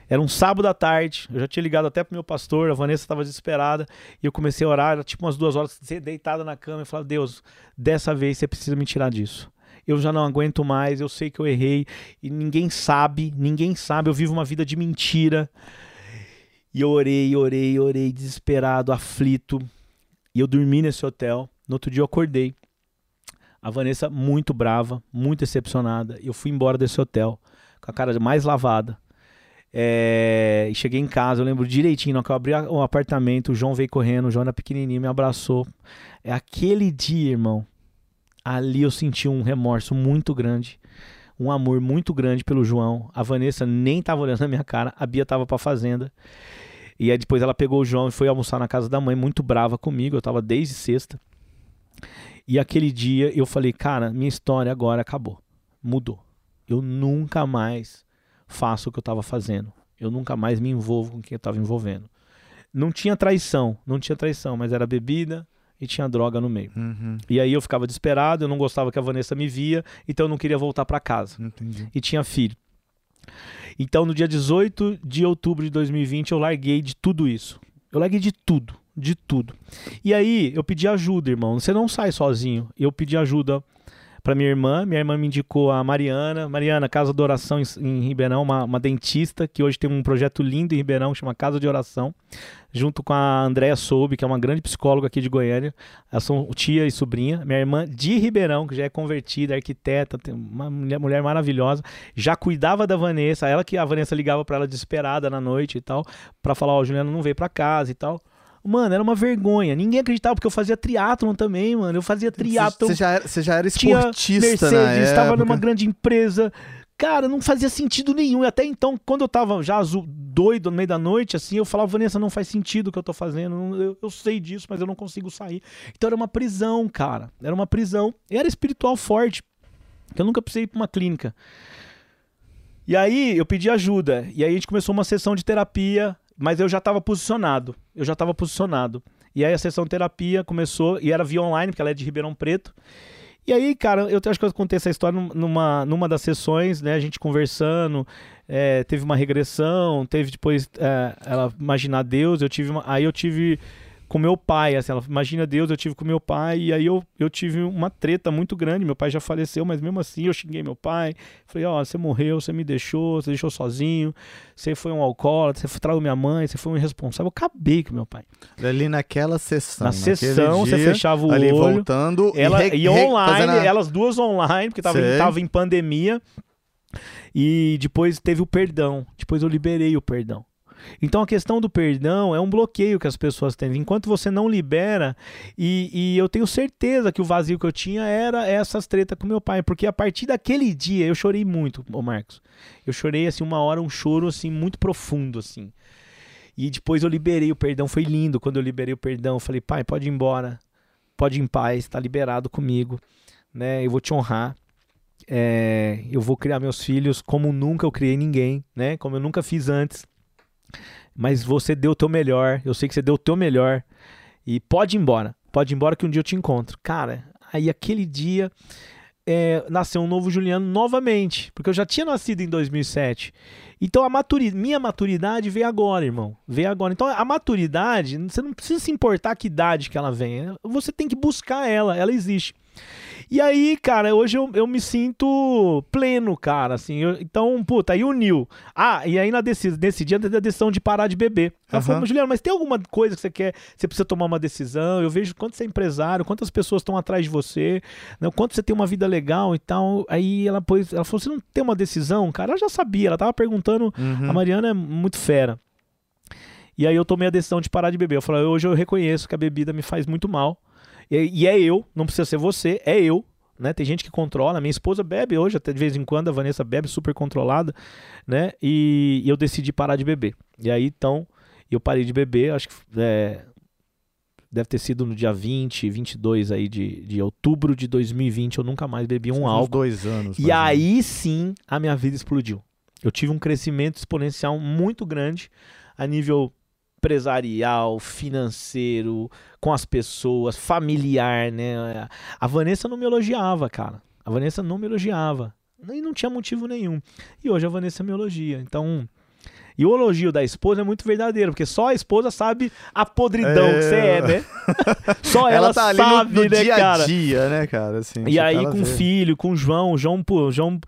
Era um sábado à tarde. Eu já tinha ligado até pro meu pastor. A Vanessa estava desesperada. E eu comecei a orar. Era tipo umas duas horas deitada na cama. E falava: Deus, dessa vez você precisa me tirar disso. Eu já não aguento mais. Eu sei que eu errei. E ninguém sabe. Ninguém sabe. Eu vivo uma vida de mentira. E eu orei, orei, orei, desesperado, aflito. E eu dormi nesse hotel. No outro dia eu acordei. A Vanessa muito brava, muito decepcionada. Eu fui embora desse hotel com a cara mais lavada. É, cheguei em casa, eu lembro direitinho, eu abri o apartamento, o João veio correndo, o João era pequenininho, me abraçou. É aquele dia, irmão, ali eu senti um remorso muito grande, um amor muito grande pelo João. A Vanessa nem tava olhando na minha cara, a Bia tava pra fazenda. E aí depois ela pegou o João e foi almoçar na casa da mãe, muito brava comigo, eu tava desde sexta. E aquele dia eu falei, cara, minha história agora acabou. Mudou. Eu nunca mais faço o que eu tava fazendo. Eu nunca mais me envolvo com quem eu tava envolvendo. Não tinha traição, não tinha traição, mas era bebida e tinha droga no meio. Uhum. E aí eu ficava desesperado, eu não gostava que a Vanessa me via, então eu não queria voltar pra casa Entendi. e tinha filho. Então, no dia 18 de outubro de 2020, eu larguei de tudo isso. Eu larguei de tudo, de tudo. E aí, eu pedi ajuda, irmão. Você não sai sozinho. Eu pedi ajuda para minha irmã. Minha irmã me indicou a Mariana. Mariana, Casa de Oração em, em Ribeirão, uma, uma, dentista que hoje tem um projeto lindo em Ribeirão, chama Casa de Oração, junto com a Andréa Soube, que é uma grande psicóloga aqui de Goiânia. Elas são tia e sobrinha. Minha irmã de Ribeirão, que já é convertida, arquiteta, uma mulher, mulher maravilhosa. Já cuidava da Vanessa, ela que a Vanessa ligava para ela desesperada na noite e tal, para falar: Ó, oh, Juliana não veio para casa e tal. Mano, era uma vergonha. Ninguém acreditava, porque eu fazia triatlon também, mano. Eu fazia triatlon. Você já, era, já era esportista, Tinha Mercedes, estava numa grande empresa. Cara, não fazia sentido nenhum. E até então, quando eu tava já azul, doido no meio da noite, assim, eu falava, Vanessa, não faz sentido o que eu tô fazendo. Eu, eu sei disso, mas eu não consigo sair. Então era uma prisão, cara. Era uma prisão. E era espiritual forte. Que eu nunca precisei ir pra uma clínica. E aí eu pedi ajuda. E aí a gente começou uma sessão de terapia mas eu já estava posicionado. Eu já estava posicionado. E aí a sessão terapia começou, e era via online, porque ela é de Ribeirão Preto. E aí, cara, eu acho que eu contei essa história numa, numa das sessões, né? A gente conversando, é, teve uma regressão, teve depois é, ela imaginar Deus, eu tive uma, aí eu tive com meu pai, assim, ela imagina Deus, eu tive com meu pai, e aí eu, eu tive uma treta muito grande, meu pai já faleceu, mas mesmo assim eu xinguei meu pai, falei, ó, oh, você morreu, você me deixou, você deixou sozinho, você foi um alcoólatra, você traiu minha mãe, você foi um irresponsável, eu acabei com meu pai. Ali naquela sessão, Na sessão, dia, você fechava o ali olho, voltando, ela, e, re, e online, a... elas duas online, porque tava, tava em pandemia, e depois teve o perdão, depois eu liberei o perdão. Então a questão do perdão é um bloqueio que as pessoas têm. Enquanto você não libera, e, e eu tenho certeza que o vazio que eu tinha era essas tretas com meu pai, porque a partir daquele dia eu chorei muito, ô Marcos. Eu chorei assim uma hora, um choro assim muito profundo assim. E depois eu liberei o perdão, foi lindo quando eu liberei o perdão. Eu falei, pai, pode ir embora, pode ir em paz, está liberado comigo, né? Eu vou te honrar. É, eu vou criar meus filhos como nunca eu criei ninguém, né? Como eu nunca fiz antes mas você deu o teu melhor, eu sei que você deu o teu melhor e pode ir embora, pode ir embora que um dia eu te encontro. Cara, aí aquele dia é, nasceu um novo Juliano novamente, porque eu já tinha nascido em 2007. Então a maturidade, minha maturidade veio agora, irmão. Veio agora. Então a maturidade, você não precisa se importar que idade que ela vem. Você tem que buscar ela, ela existe. E aí, cara, hoje eu, eu me sinto pleno, cara, assim. Eu, então, puta, aí uniu. Ah, e aí na decisão, nesse dia da decisão de parar de beber. Ela uhum. falou, Juliano, mas tem alguma coisa que você quer, você precisa tomar uma decisão? Eu vejo quanto você é empresário, quantas pessoas estão atrás de você, né, quanto você tem uma vida legal e tal. Aí ela pôs, ela falou, você não tem uma decisão, cara? Ela já sabia, ela tava perguntando. Uhum. A Mariana é muito fera. E aí eu tomei a decisão de parar de beber. Eu falei, hoje eu reconheço que a bebida me faz muito mal. E, e, é eu, não precisa ser você, é eu. Né? Tem gente que controla. Minha esposa bebe hoje, até de vez em quando, a Vanessa bebe super controlada, né? E, e eu decidi parar de beber. E aí, então, eu parei de beber, acho que é, deve ter sido no dia 20, 22 aí de, de outubro de 2020. Eu nunca mais bebi um álcool. dois anos. E aí sim a minha vida explodiu. Eu tive um crescimento exponencial muito grande a nível empresarial, financeiro, com as pessoas, familiar, né? A Vanessa não me elogiava, cara. A Vanessa não me elogiava. E não tinha motivo nenhum. E hoje a Vanessa me elogia. Então. E o elogio da esposa é muito verdadeiro, porque só a esposa sabe a podridão é... que você é, né? só ela, ela tá sabe, no, no né, dia cara? a dia, né, cara? Assim, e aí com o filho, com o João, o João, o João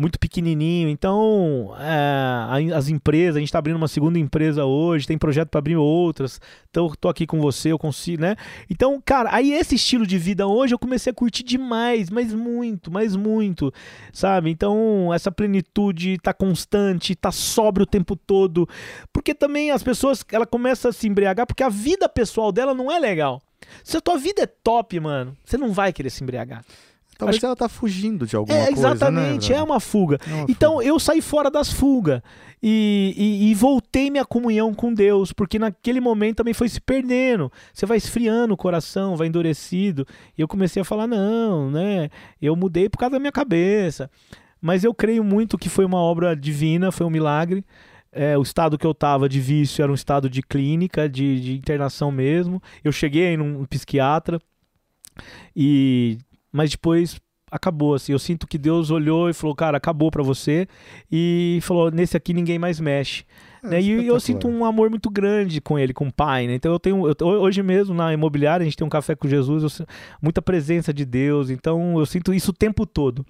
muito pequenininho. Então, é, as empresas, a gente está abrindo uma segunda empresa hoje, tem projeto para abrir outras. Então, tô aqui com você, eu consigo, né? Então, cara, aí esse estilo de vida hoje eu comecei a curtir demais, mas muito, mas muito, sabe? Então, essa plenitude tá constante, tá sóbrio o tempo todo. Porque também as pessoas, ela começa a se embriagar porque a vida pessoal dela não é legal. Se a tua vida é top, mano, você não vai querer se embriagar. Talvez Acho... ela tá fugindo de alguma é, coisa, né, Exatamente, né, é uma fuga. É uma então fuga. eu saí fora das fugas e, e, e, voltei minha comunhão com Deus, porque naquele momento também foi se perdendo. Você vai esfriando o coração, vai endurecido. E eu comecei a falar, não, né? Eu mudei por causa da minha cabeça. Mas eu creio muito que foi uma obra divina, foi um milagre. É, o estado que eu tava de vício era um estado de clínica, de, de internação mesmo. Eu cheguei num psiquiatra e mas depois acabou assim. Eu sinto que Deus olhou e falou: "Cara, acabou para você" e falou: "Nesse aqui ninguém mais mexe". É né? E eu sinto um amor muito grande com ele, com o pai, né? Então eu tenho, eu- hoje mesmo na imobiliária, a gente tem um café com Jesus, eu muita presença de Deus, então eu sinto isso o tempo todo.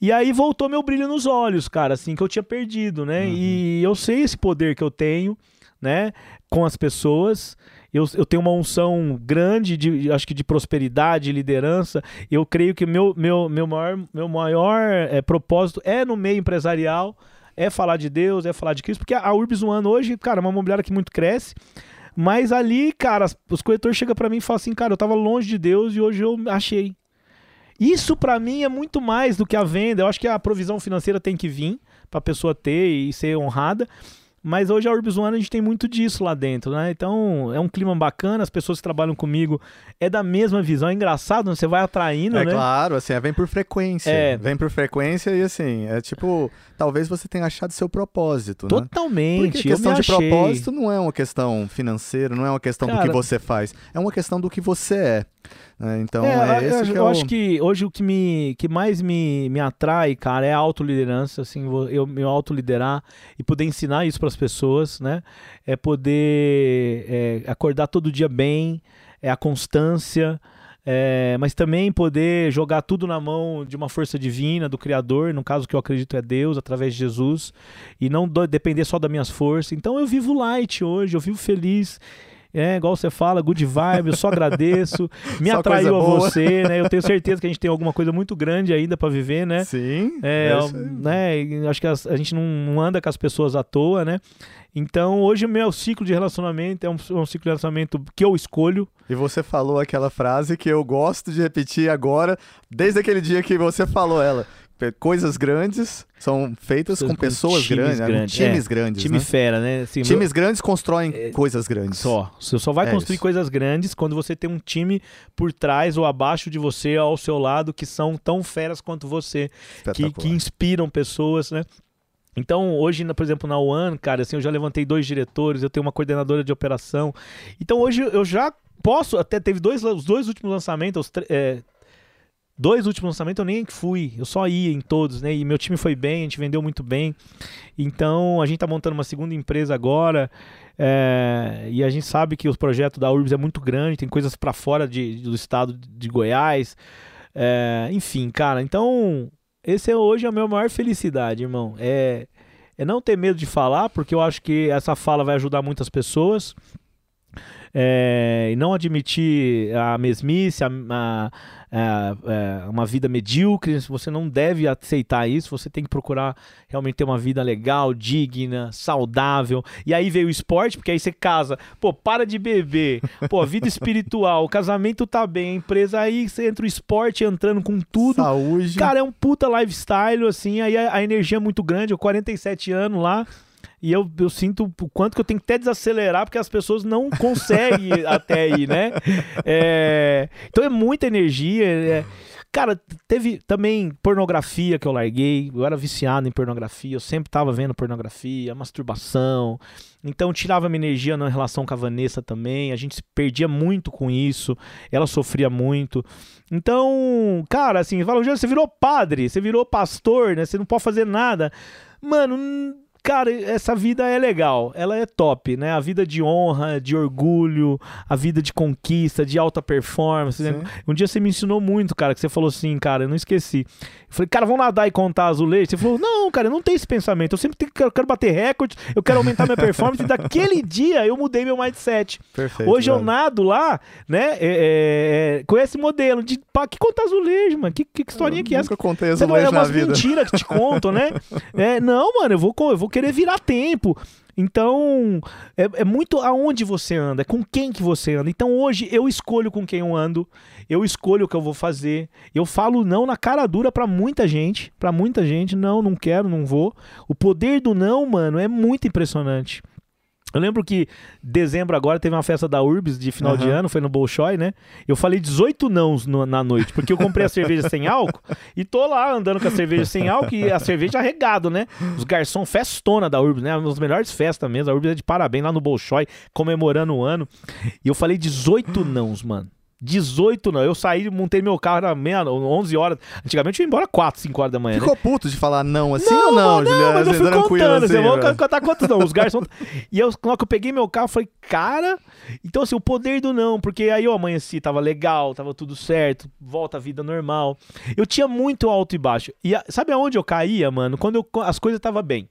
E aí voltou meu brilho nos olhos, cara, assim, que eu tinha perdido, né? E eu sei esse poder que eu tenho, né, com as pessoas. Eu, eu tenho uma unção grande, de, acho que de prosperidade, liderança. Eu creio que meu, meu, meu maior, meu maior eh, propósito é no meio empresarial, é falar de Deus, é falar de Cristo, porque a Urbis One hoje, cara, é uma imobiliária que muito cresce. Mas ali, cara, os corretores chegam pra mim e falam assim, cara, eu tava longe de Deus e hoje eu achei. Isso pra mim é muito mais do que a venda. Eu acho que a provisão financeira tem que vir pra pessoa ter e ser honrada. Mas hoje a Urbis One a gente tem muito disso lá dentro, né? Então é um clima bacana, as pessoas que trabalham comigo é da mesma visão. É engraçado, né? você vai atraindo, É né? claro, assim, é, vem por frequência. É. Vem por frequência e assim, é tipo, talvez você tenha achado seu propósito, né? Totalmente. Porque a questão de achei. propósito não é uma questão financeira, não é uma questão do Cara- que você faz, é uma questão do que você é. Né? Então É, é, eu, esse eu que é o... acho que hoje o que, me, que mais me, me atrai, cara, é a autoliderança, assim, eu me autoliderar e poder ensinar isso para as pessoas, né? É poder é, acordar todo dia bem, é a constância, é, mas também poder jogar tudo na mão de uma força divina, do Criador, no caso que eu acredito é Deus, através de Jesus, e não do- depender só das minhas forças. Então eu vivo light hoje, eu vivo feliz. É, igual você fala, good vibe, eu só agradeço. Me Só atraiu a boa. você, né? Eu tenho certeza que a gente tem alguma coisa muito grande ainda pra viver, né? Sim, É, é né? Acho que as- a gente não, não anda com as pessoas à toa, né? Então, hoje o meu ciclo de relacionamento é um, um ciclo de relacionamento que eu escolho. E você falou aquela frase que eu gosto de repetir agora, desde aquele dia que você falou ela. Coisas grandes são feitas Com com pessoas times grandes, né? Grandes, times é. grandes, Time né? fera, né? Assim, meu- Times grandes constroem coisas grandes. Só. Você só vai É construir isso. coisas grandes quando você tem um time por trás ou abaixo de você, ao seu lado, que são tão feras quanto você. que, que inspiram pessoas, né? Então, hoje, por exemplo, na One, cara, assim, eu já levantei dois diretores, eu tenho uma coordenadora de operação. Então, hoje eu já posso, até teve dois, os dois últimos lançamentos, é, dois últimos lançamentos eu nem fui, eu só ia em todos, né? E meu time foi bem, a gente vendeu muito bem. Então, a gente tá montando uma segunda empresa agora. é, e a gente sabe que o projeto da Urbs é muito grande, tem coisas para fora de- do estado de Goiás. É, enfim, cara, então esse é hoje a minha maior felicidade, irmão. É, é não ter medo de falar, porque eu acho que essa fala vai ajudar muitas pessoas. É, e não admitir a mesmice, a, a- a- é, uma vida medíocre. Você não deve aceitar isso. Você tem que procurar realmente ter uma vida legal, digna, saudável. E aí veio o esporte, porque aí você casa. Pô, para de beber. Pô, vida espiritual. O casamento tá bem. A empresa aí você entra o esporte entrando com tudo. Saúde. Cara, é um puta lifestyle, assim, aí a, a energia é muito grande, eu 47 anos lá, e eu, eu sinto o quanto que eu tenho que até desacelerar, porque as pessoas não conseguem até aí, né? É, então é muita energia. é- Cara, teve também pornografia que eu larguei. Eu era viciado em pornografia. Eu sempre tava vendo pornografia, masturbação. Então tirava minha energia na relação com a Vanessa também. A gente se perdia muito com isso. Ela sofria muito. Então, cara, assim, fala, "Jô, você virou padre, você virou pastor, né? Você não pode fazer nada. Mano, cara, essa vida é legal, ela é top, né? A vida de honra, de orgulho, a vida de conquista, de alta performance. né? Um dia você me ensinou muito, cara, que você falou assim, cara, eu não esqueci. Eu falei, cara, vamos nadar e contar azulejo? Você falou, não, cara, eu não tenho esse pensamento. Eu sempre tenho, eu quero bater recordes, eu quero aumentar minha performance. e daquele dia eu mudei meu mindset. Perfeito. Hoje eu velho. nado lá, né? é, é, é, com esse modelo de pá, que conta azulejo, mano. Que, que historinha que é essa? Nunca contei Você não é azulejo na umas vida. mentiras que te contam, né? É, não, mano, eu vou, eu vou querer virar tempo. Então, é, é muito aonde você anda, é com quem que você anda. Então, hoje eu escolho com quem eu ando, eu escolho o que eu vou fazer. Eu falo não na cara dura pra muita gente, pra muita gente, não, não quero, não vou. O poder do não, mano, é muito impressionante. Eu lembro que dezembro agora teve uma festa da Urbis de final de Aham. ano, foi no Bolshoi, né? Eu falei 18 nãos no- na noite, porque eu comprei a cerveja sem álcool e tô lá andando com a cerveja sem álcool e a cerveja regado, né? Os garçom festona da Urbis, né? Uma das melhores festas mesmo. A Urbis é de parabéns lá no Bolshoi, comemorando o ano. E eu falei 18 nãos, mano. 18 não. Eu saí, montei meu carro na meia, 11 horas. Antigamente eu ia embora 4, 5 horas da manhã. Ficou né? puto de falar não assim ou não, não, Juliana? mas eu Assim, fui contando. assim, eu vou velho? contar quantos não. Os garçons. e eu, que eu peguei meu carro, falei, cara. Então, assim, o poder do não. Porque aí eu amanheci, tava legal, tava tudo certo, volta à vida normal. Eu tinha muito alto e baixo. E sabe aonde eu caía, mano? Quando eu- as coisas estavam bem.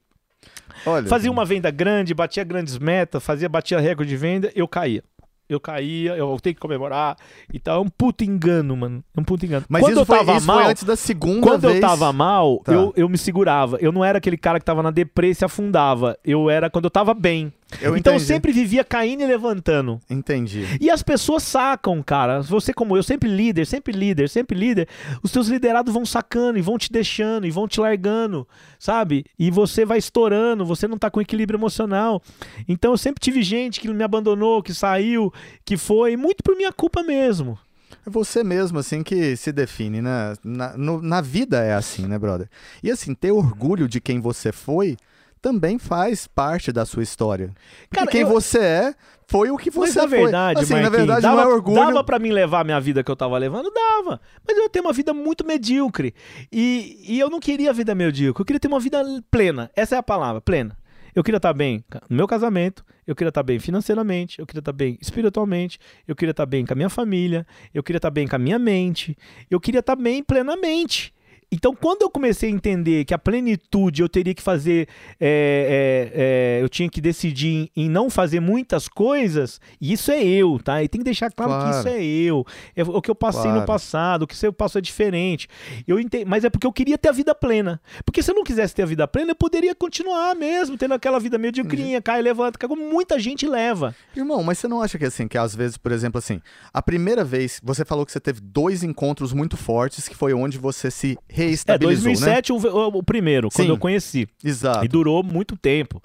Olha, Fazia uma venda grande, batia grandes metas, fazia, batia recorde de venda, eu caía. Eu caía, eu tenho que comemorar e tal. É um puto engano, mano. É um puto engano. Mas quando isso, eu foi, tava isso mal, foi antes da segunda quando vez. eu tava mal, Tá. eu, eu me segurava. Eu não era aquele cara que tava na deprê e se afundava. Eu era quando eu tava bem. Eu então eu sempre vivia caindo e levantando. Entendi. E as pessoas sacam, cara. Você como eu, sempre líder, sempre líder, sempre líder. Os teus liderados vão sacando e vão te deixando e vão te largando, sabe? E você vai estourando, você não tá com equilíbrio emocional. Então eu sempre tive gente que me abandonou, que saiu, que foi, muito por minha culpa mesmo. É você mesmo, assim, que se define, né? Na, no- na vida é assim, né, brother? E assim, ter orgulho de quem você foi também faz parte da sua história. Cara, quem eu- você é foi o que Mas você na foi. verdade, assim, na Marquinhos, verdade dava, não é orgulho. Dava pra mim levar a minha vida que eu tava levando? Dava. Mas eu ter uma vida muito medíocre. E, e eu não queria a vida medíocre. Eu queria ter uma vida plena. Essa é a palavra, plena. Eu queria estar bem no meu casamento, eu queria estar bem financeiramente, eu queria estar bem espiritualmente, eu queria estar bem com a minha família, eu queria estar bem com a minha mente, eu queria estar bem plenamente. Então, quando eu comecei a entender que a plenitude eu teria que fazer, é, é, é, eu tinha que decidir em, em não fazer muitas coisas, e isso é eu, tá? E tem que deixar claro, que Claro. isso é eu. É o que eu passei Claro. no passado, o que eu passo é diferente. Eu ente- Mas é porque eu queria ter a vida plena. Porque se eu não quisesse ter a vida plena, eu poderia continuar mesmo, tendo aquela vida mediocrinha, cai, levanta, como muita gente leva. Irmão, mas você não acha que assim, que às vezes, por exemplo, assim, a primeira vez, você falou que você teve dois encontros muito fortes, que foi onde você se reestabilizou, né? 2007 o, o- o primeiro, quando Sim. eu conheci. Exato. E durou muito tempo.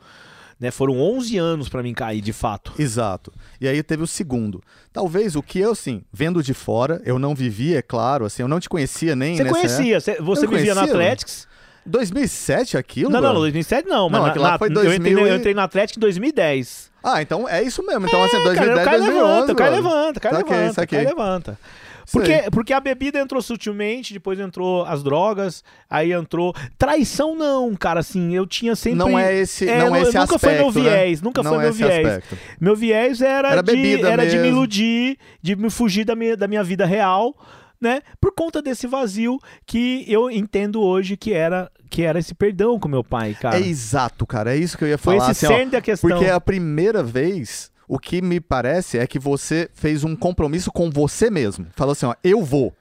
Né? Foram 11 anos pra mim cair, de fato. Exato. E aí teve o segundo. Talvez o que eu, assim, vendo de fora, eu não vivi, é claro, assim, eu não te conhecia nem Você conhecia, você, você Eu vivia na conhecia, Athletics. 2007 aquilo? Não, não, brother? 2007 não, mas Não, na- lá foi eu, entrei, 2000 na- e- eu entrei na Atlético em 2010. Ah, então é isso mesmo. Então, assim, É, 2010, cara, o cara 2011, levanta, o cara levanta, o cara levanta, o cara levanta. Porque, porque a bebida entrou sutilmente, depois entrou as drogas, aí entrou. Traição não, cara, assim, eu tinha sempre. Não é esse, É, não é esse nunca aspecto, foi meu né? viés, nunca não foi é meu viés. aspecto. Meu viés era, Era de, era de me iludir, de me fugir da minha, da minha vida real, né? Por conta desse vazio que eu entendo hoje que era, que era esse perdão com meu pai, cara. É exato, cara. É isso que eu ia Foi falar. esse assim, ó, da questão. porque é a primeira vez, o que me parece é que você fez um compromisso com você mesmo. Falou assim, ó, eu vou.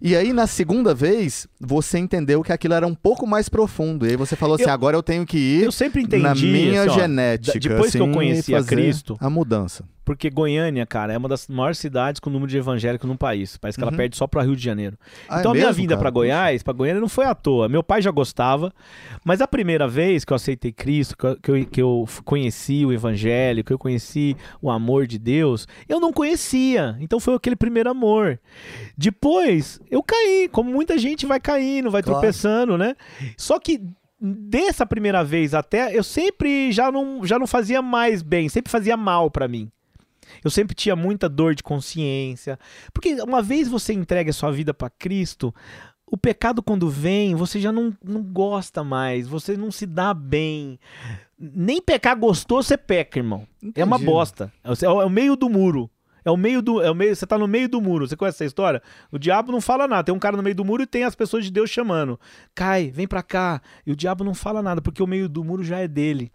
E aí, na segunda vez, você entendeu que aquilo era um pouco mais profundo. E aí você falou assim, Eu- agora eu tenho que ir Eu sempre entendi. na minha assim, ó, genética. depois que eu assim, conheci a Cristo, A mudança. Porque Goiânia, cara, é uma das maiores cidades com número de evangélicos no país. Parece que ela Uhum. perde só para Rio de Janeiro. Ah, então é a minha mesmo, vinda para Goiás, para Goiânia não foi à toa. Meu pai já gostava, mas a primeira vez que eu aceitei Cristo, que eu, que eu, conheci o evangelho, que eu conheci o amor de Deus, eu não conhecia. Então foi aquele primeiro amor. Depois eu caí, como muita gente vai caindo, vai Claro. tropeçando, né? Só que dessa primeira vez até, eu sempre já não, já não fazia mais bem, sempre fazia mal pra mim. Eu sempre tinha muita dor de consciência. Porque uma vez você entrega a sua vida pra Cristo, o pecado quando vem, você já não, não gosta mais, você não se dá bem. Nem pecar gostoso você peca, irmão. É uma Entendi. bosta. É o, é o meio do muro. É o meio do. É o meio, você tá no meio do muro. Você conhece essa história? O diabo não fala nada. Tem um cara no meio do muro e tem as pessoas de Deus chamando. Cai, vem pra cá. E o diabo não fala nada, porque o meio do muro já é dele.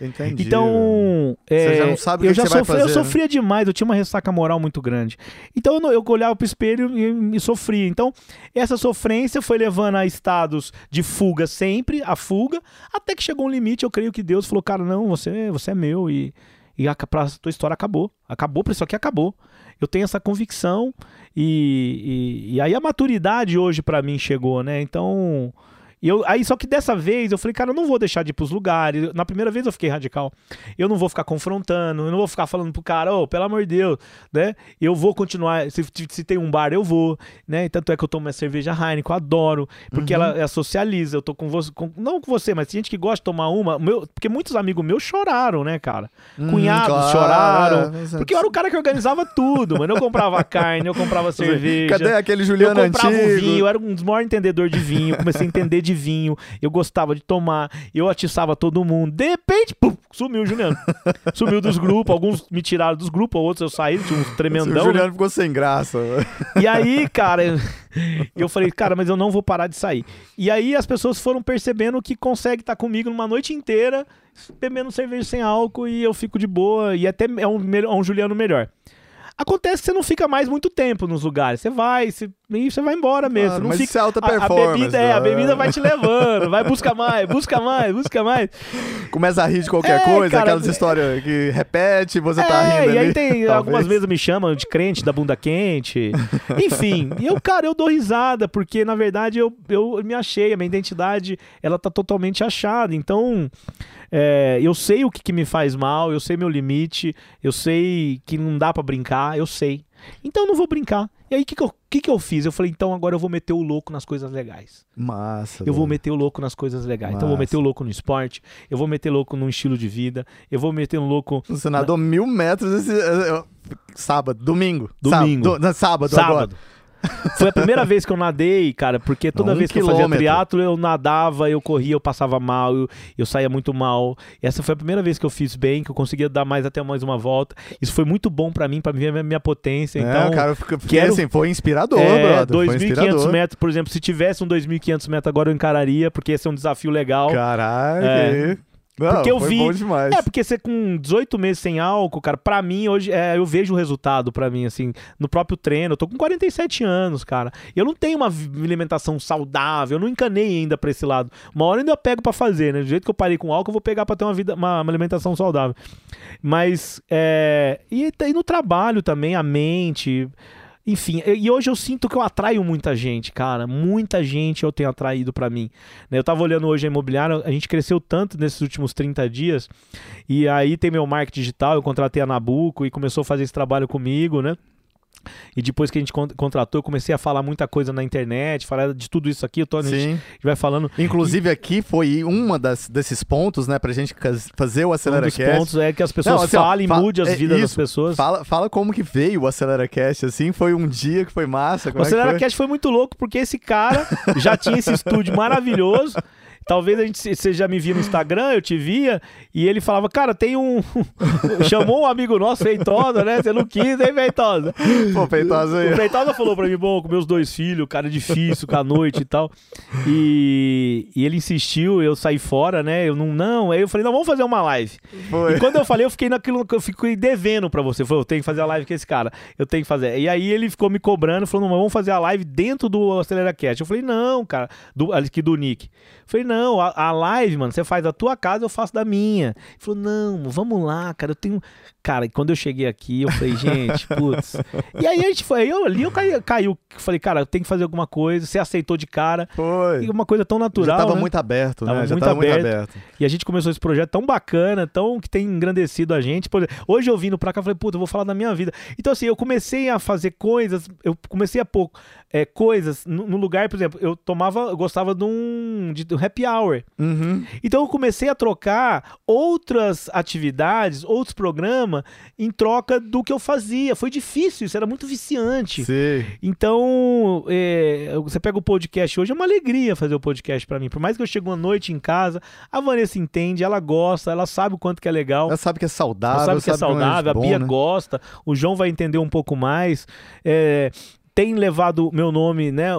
Entendi. Então, é, Você já não sabe o eu que já você vai sofri- eu fazer, né? sofria demais, eu tinha uma ressaca moral muito grande. Então eu, não- eu olhava pro espelho e me sofria. Então, essa sofrência foi levando a estados de fuga sempre, a fuga, até que chegou um limite, eu creio que Deus falou, cara, não, você, você é meu e, e a, pra, tua história acabou. Acabou, por isso aqui acabou. Eu tenho essa convicção e, e, e aí a maturidade hoje pra mim chegou, né? Então... E eu, aí, só que dessa vez eu falei, cara, eu não vou deixar de ir pros lugares. Na primeira vez eu fiquei radical. Eu não vou ficar confrontando, eu não vou ficar falando pro cara, ô, pelo amor de Deus, né? Eu vou continuar. Se, se tem um bar, eu vou, né? E tanto é que eu tomo minha cerveja Heineken, eu adoro, porque ela, ela socializa. Eu tô com você, com- não com você, mas tem gente que gosta de tomar uma. Meu, porque muitos amigos meus choraram, né, cara? Cunhados claro, choraram. é. Porque eu era o cara que organizava tudo, mano. Eu comprava carne, eu comprava cerveja. Cadê aquele Eu Juliano comprava o antigo? vinho, eu era um dos maiores entendedores de vinho, comecei a entender de vinho, eu gostava de tomar, eu atiçava todo mundo. De repente, pum, sumiu o Juliano. Sumiu dos grupos, alguns me tiraram dos grupos, outros eu saí, tinha uns o tremendão. né? Juliano ficou sem graça. E aí, cara, eu- falei, cara, mas eu não vou parar de sair. E aí as pessoas foram percebendo que consegue estar comigo numa noite inteira, bebendo cerveja sem álcool e eu fico de boa. E até é um, é um Juliano melhor. Acontece que você não fica mais muito tempo nos lugares. Você vai, você, você vai embora mesmo. Claro, você não mas fica, isso é alta a- a, performance, bebida é, a né? bebida vai te levando, vai busca mais, busca mais, busca mais. Começa a rir de qualquer É, coisa, cara, aquelas histórias que repete, você tá é, rindo e aí ali. tem talvez. algumas vezes me chamam de crente da bunda quente. Enfim, e eu, cara, eu dou risada, porque na verdade eu, eu me achei, a minha identidade, ela tá totalmente achada. Então, é, eu sei o que, que me faz mal, eu sei meu limite, eu sei que não dá pra brincar, eu sei. Então eu não vou brincar. E aí, o que, que, eu, que, que eu fiz? Eu falei, então agora eu vou meter o louco nas coisas legais. Massa. Eu vou meter o louco nas coisas legais. Então eu vou Massa. meter o louco no esporte, eu vou meter louco no estilo de vida, eu vou meter um louco Você nadou mil metros esse. eh, Sábado, domingo. Domingo. Sábado, não, sábado, agora. Foi a primeira vez que eu nadei, cara, porque toda Um vez que eu fazia quilômetro. triatlo, eu nadava, eu corria, eu passava mal, eu, eu saía muito mal. E essa foi a primeira vez que eu fiz bem, que eu conseguia dar mais até mais uma volta. Isso foi muito bom pra mim, pra ver a minha, potência. É, Então, o cara fica, fiquei quero- assim, foi inspirador, é, brother. Foi 2.500 inspirador. metros, por exemplo, se tivesse um 2.500 metros agora eu encararia, porque esse é um desafio legal. Caralho. É. Não, Porque eu vi-. É, porque você com 18 meses sem álcool, cara, pra mim hoje, é, eu vejo o resultado pra mim, assim, no próprio treino. Eu tô com 47 anos, cara. Eu não tenho uma alimentação saudável, eu não encanei ainda pra esse lado. Uma hora ainda eu pego pra fazer, né? Do jeito que eu parei com álcool, eu vou pegar pra ter uma, vida, uma, uma alimentação saudável. Mas, é. E, e no trabalho também, a mente. Enfim, e hoje eu sinto que eu atraio muita gente, cara. Muita gente eu tenho atraído pra mim. né? Eu tava olhando hoje a imobiliária, a gente cresceu tanto nesses últimos 30 dias. E aí tem meu marketing digital, eu contratei a Nabuco e começou a fazer esse trabalho comigo, né? E depois que a gente con- contratou, eu comecei a falar muita coisa na internet, falar de tudo isso aqui. A, gente, Sim. a gente vai falando. Inclusive aqui foi uma das, desses pontos, né, pra gente fazer o Um dos AceleraCast. pontos é que as pessoas Não, assim, falem, fa- mude as é vidas das isso. pessoas. Fala, fala como que veio o AceleraCast, assim, foi um dia que foi massa, O como é foi? AceleraCast foi muito louco porque esse cara já tinha esse estúdio maravilhoso. Talvez a gente, você já me via no Instagram, eu te via, e ele falava, cara, tem um. Chamou um amigo nosso, Feitosa, né? Você não quis, hein, Feitosa? Pô, peitosa aí. O Feitosa falou pra mim, bom, com meus dois filhos, cara difícil, com a noite e tal. E, e ele insistiu, eu saí fora, né? Eu não, não. Aí eu falei, não, vamos fazer uma live. Foi. E quando eu falei, eu fiquei naquilo que eu fiquei devendo pra você. Falei, eu tenho que fazer a live com esse cara. Eu tenho que fazer. E aí ele ficou me cobrando, falou, não, mas vamos fazer a live dentro do AceleraCast. Eu falei, não, cara, do, aqui do Nick. Eu falei, não, a, a live, mano, você faz da tua casa, eu faço da minha. Ele falou, não, vamos lá, cara, eu tenho. Cara, e quando eu cheguei aqui, eu falei, gente, putz. E aí a gente foi, eu ali eu caí, caiu. Falei, cara, eu tenho que fazer alguma coisa. Você aceitou de cara. Foi. E uma coisa tão natural. Já tava né? muito aberto, Tava né? Já muito tava muito aberto. aberto. E a gente começou esse projeto tão bacana, tão que tem engrandecido a gente. Por exemplo, hoje eu vindo pra cá, eu falei, puta, eu vou falar da minha vida. Então, assim, eu comecei a fazer coisas, eu comecei a pôr é, coisas no, no lugar, por exemplo, eu tomava, eu gostava de um, de um happy hour. Uhum. Então eu comecei a trocar outras atividades, outros programas, em troca do que eu fazia. Foi difícil, isso era muito viciante. Sim. Então, é, você pega o podcast hoje, é uma alegria fazer o podcast pra mim. Por mais que eu chegue uma noite em casa, a Vanessa entende, ela gosta, ela sabe o quanto que é legal. Ela sabe que é saudável, Ela sabe que é saudável, a bom, Bia né? gosta, o João vai entender um pouco mais. É, tem levado meu nome, né,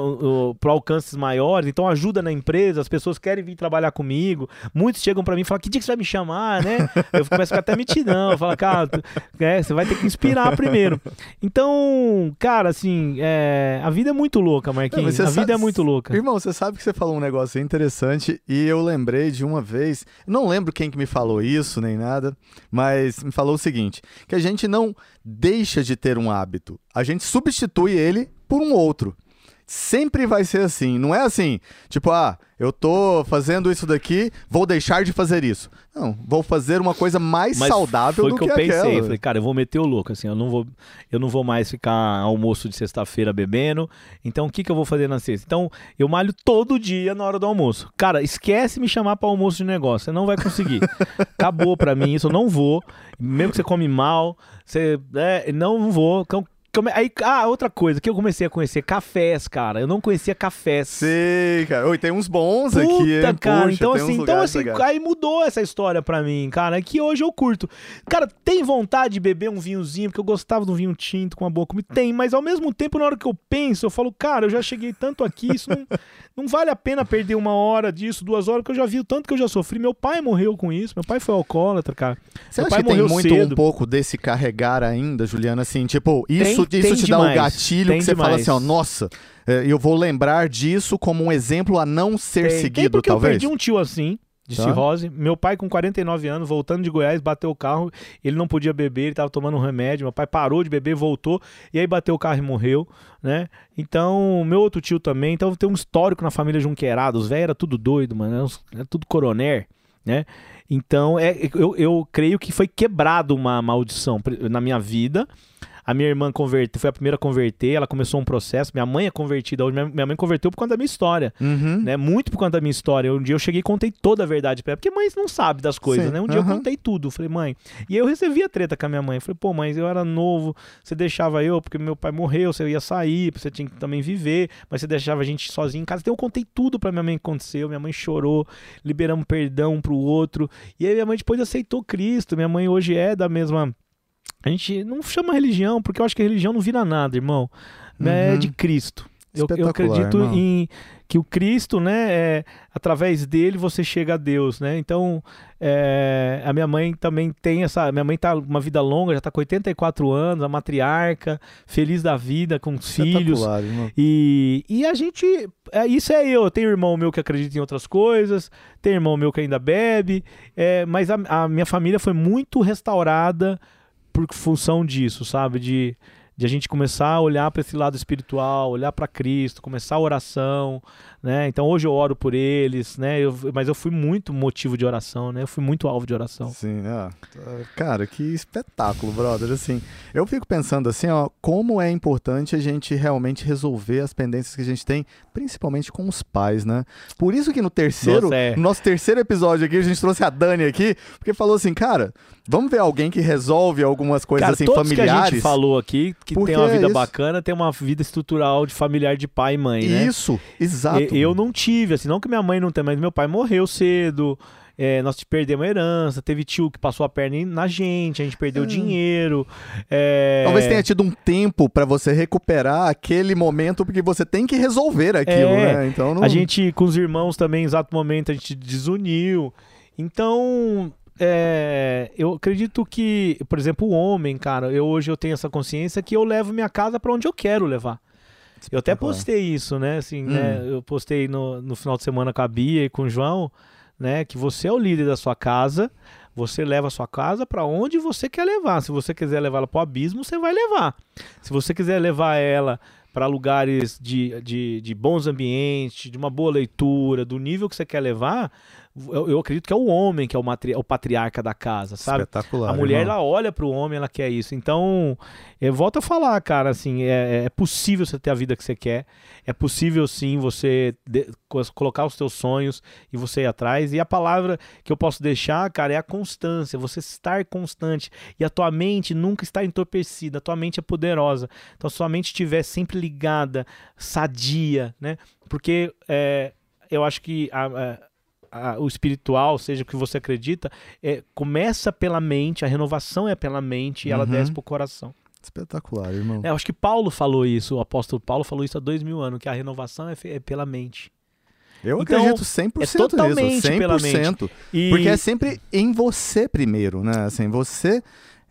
para alcances maiores, então ajuda na empresa, as pessoas querem vir trabalhar comigo. Muitos chegam para mim e falam: "Que dia que você vai me chamar", né? Eu começo a ficar até mitidão, eu falo: "Cara, tu- é, você vai ter que inspirar primeiro". Então, cara, assim, é, a vida é muito louca, Não, Marquinhos. você a vida é muito louca. Irmão, você sabe que você falou um negócio interessante e eu lembrei de uma vez, não lembro quem que me falou isso nem nada, mas me falou o seguinte, que a gente não deixa de ter um hábito, a gente substitui ele por um outro. Sempre vai ser assim. Não é assim, tipo, ah, eu tô fazendo isso daqui, vou deixar de fazer isso. Não, vou fazer uma coisa mais Mas saudável foi do o que que, eu pensei. aquela. Falei, cara, eu vou meter o louco, assim, eu não vou, eu não vou mais ficar almoço de sexta-feira bebendo. Então, o que, que eu vou fazer na sexta? Então, eu malho todo dia na hora do almoço. Cara, esquece me chamar para almoço de negócio, você não vai conseguir. Acabou pra mim isso, eu não vou. Mesmo que você come mal, você, é, não vou. Então, Aí, ah, outra coisa, que eu comecei a conhecer cafés, cara. Eu não conhecia cafés. Sei, cara. Oi, tem uns bons Puta, aqui, hein? cara. Poxa, então, assim, então, assim, legais. aí mudou essa história pra mim, cara. Que hoje eu curto. Cara, tem vontade de beber um vinhozinho, porque eu gostava de um vinho tinto com uma boa comida? Tem, mas ao mesmo tempo, na hora que eu penso, eu falo, cara, eu já cheguei tanto aqui, isso não, não vale a pena perder uma hora disso, duas horas, porque eu já vi o tanto que eu já sofri. Meu pai morreu com isso, meu pai foi alcoólatra, cara. Você Meu acha pai que tem muito cedo. um pouco desse carregar ainda, Juliana? Assim, tipo, isso, Tem- isso tem te dá o demais, gatilho tem que você fala demais. assim, ó, nossa, é, eu vou lembrar disso como um exemplo a não ser Tem, tem seguido, porque talvez. eu perdi um tio assim, de Tá. cirrose. Meu pai, com 49 anos, voltando de Goiás, bateu o carro. Ele não podia beber, ele tava tomando um remédio. Meu pai parou de beber, voltou. E aí bateu o carro e morreu, né? Então, meu outro tio também. Então, tem um histórico na família Junqueirado. Os velhos eram tudo doido, mano. Era, tudo coroner, né? Então, é, eu, eu creio que foi quebrado uma maldição na minha vida. A minha irmã converte, foi a primeira a converter, ela começou um processo. Minha mãe é convertida hoje. Minha, minha mãe converteu por conta da minha história Uhum. né? Muito por conta da minha história. Um dia eu cheguei e contei toda a verdade pra ela, porque mãe não sabe das coisas, Sim, né? Um dia aham. eu contei tudo. Falei, mãe. E aí eu recebi a treta com a minha mãe. Falei, pô, mas eu era novo, você deixava eu, porque meu pai morreu, você ia sair, você tinha que também viver, mas você deixava a gente sozinho em casa. Então eu contei tudo pra minha mãe que aconteceu. Minha mãe chorou, liberamos perdão um pro outro. E aí minha mãe depois aceitou Cristo. Minha mãe hoje é da mesma. A gente não chama religião, porque eu acho que a religião não vira nada, irmão. É Uhum. de Cristo. Eu, eu acredito irmão. em que o Cristo, né, é, através dele você chega a Deus, né? Então, é, a minha mãe também tem essa, minha mãe tá uma vida longa, já tá com 84 anos, a matriarca, feliz da vida com os filhos. Irmão. E, e a gente. É, isso é eu. Tem irmão meu que acredita em outras coisas, tem irmão meu que ainda bebe, é, mas a, a minha família foi muito restaurada por função disso, sabe? De, de a gente começar a olhar para esse lado espiritual, olhar para Cristo, começar a oração, né? Então hoje eu oro por eles, né? Eu- mas eu fui muito motivo de oração, né? Eu fui muito alvo de oração. Sim, tá- cara, que espetáculo, brother. Assim, eu fico pensando assim, ó, como é importante a gente realmente resolver as pendências que a gente tem, principalmente com os pais, né? Por isso que no terceiro, Nossa, é. no nosso terceiro episódio aqui, a gente trouxe a Dani aqui, porque falou assim, cara, vamos ver alguém que resolve algumas coisas Cara, assim todos que a familiares. gente falou aqui, que Porque tem uma é vida isso. bacana, tem uma vida estrutural de familiar de pai e mãe, né? Isso, exato. E- Eu não tive, assim, não que minha mãe não tenha, mas meu pai morreu cedo. é, nós perdemos a herança, teve tio que passou a perna na gente, a gente perdeu Hum. dinheiro. é, Talvez tenha tido um tempo pra você recuperar aquele momento, porque você tem que resolver aquilo, É, né? Então não... A gente, com os irmãos também, em exato momento, a gente desuniu. Então, é, eu acredito que, por exemplo, o homem, cara, eu hoje eu tenho essa consciência que eu levo minha casa pra onde eu quero levar. Eu até postei isso, né? Assim, Hum. né? Eu postei no, no final de semana com a Bia e com o João, né? Que você é o líder da sua casa, você leva a sua casa pra onde você quer levar. Se você quiser levar ela pro abismo, você vai levar. Se você quiser levar ela para lugares de, de, de bons ambientes, de uma boa leitura, do nível que você quer levar, eu, eu acredito que é o homem que é o, matri- é o patriarca da casa, sabe? Espetacular. A mulher, irmão. ela olha pro homem, ela quer isso. Então, eu volto a falar, cara, assim, é, é possível você ter a vida que você quer. É possível, sim, você de- co- colocar os teus sonhos e você ir atrás. E a palavra que eu posso deixar, cara, é a constância. Você estar constante. E a tua mente nunca está entorpecida. A tua mente é poderosa. Então, se a sua mente estiver sempre ligada, sadia, né? Porque é, eu acho que a- a- a- o espiritual, seja o que você acredita, é, começa pela mente, a renovação é pela mente e ela Uhum. desce pro coração. Espetacular, irmão. É, eu acho que Paulo falou isso, o apóstolo Paulo falou isso há dois mil anos, que a renovação é, é pela mente. Eu Então, acredito 100% é totalmente nisso, 100%. pela mente. E Porque é sempre em você primeiro, né? Assim, você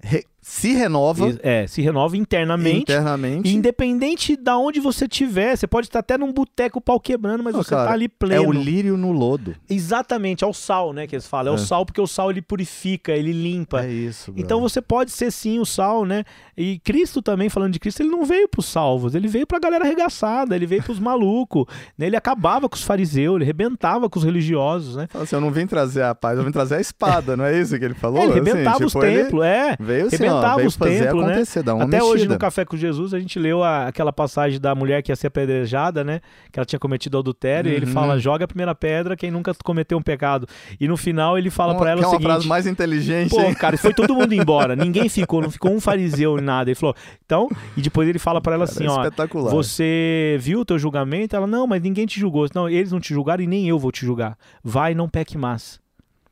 re- se renova É, se renova internamente. internamente. Independente da onde você tiver, você pode estar até num boteco pau quebrando, mas Não, você cara, tá ali É pleno. o lírio no lodo. Exatamente, é o sal, né, que eles falam. É, o É. sal porque o sal ele purifica, ele limpa. É isso. Então brother. você pode ser sim o sal, né? E Cristo também, falando de Cristo, ele não veio pros salvos, ele veio pra galera arregaçada, ele veio pros malucos, né? Ele acabava com os fariseus, ele arrebentava com os religiosos, né? Assim, eu não vim trazer a paz, eu vim trazer a espada, não é isso que ele falou? É, ele Assim, arrebentava os tipo, ele templos, é. Veio assim, veio os templos, né? uma Até mexida. hoje no Café com Jesus a gente leu a- aquela passagem da mulher que ia ser apedrejada, né? Que ela tinha cometido adultério, e ele Uhum. fala: joga a primeira pedra quem nunca cometeu um pecado. E no final ele fala Uma- pra ela que é o uma seguinte: frase mais inteligente, Pô, hein? cara, foi todo mundo embora. Ninguém ficou, não ficou um fariseu nem nada. Ele falou, então, e depois ele fala pra ela Cara, assim, é ó. Você viu o teu julgamento? Ela, não, mas ninguém te julgou. Não, eles não te julgaram e nem eu vou te julgar. Vai não peque mais.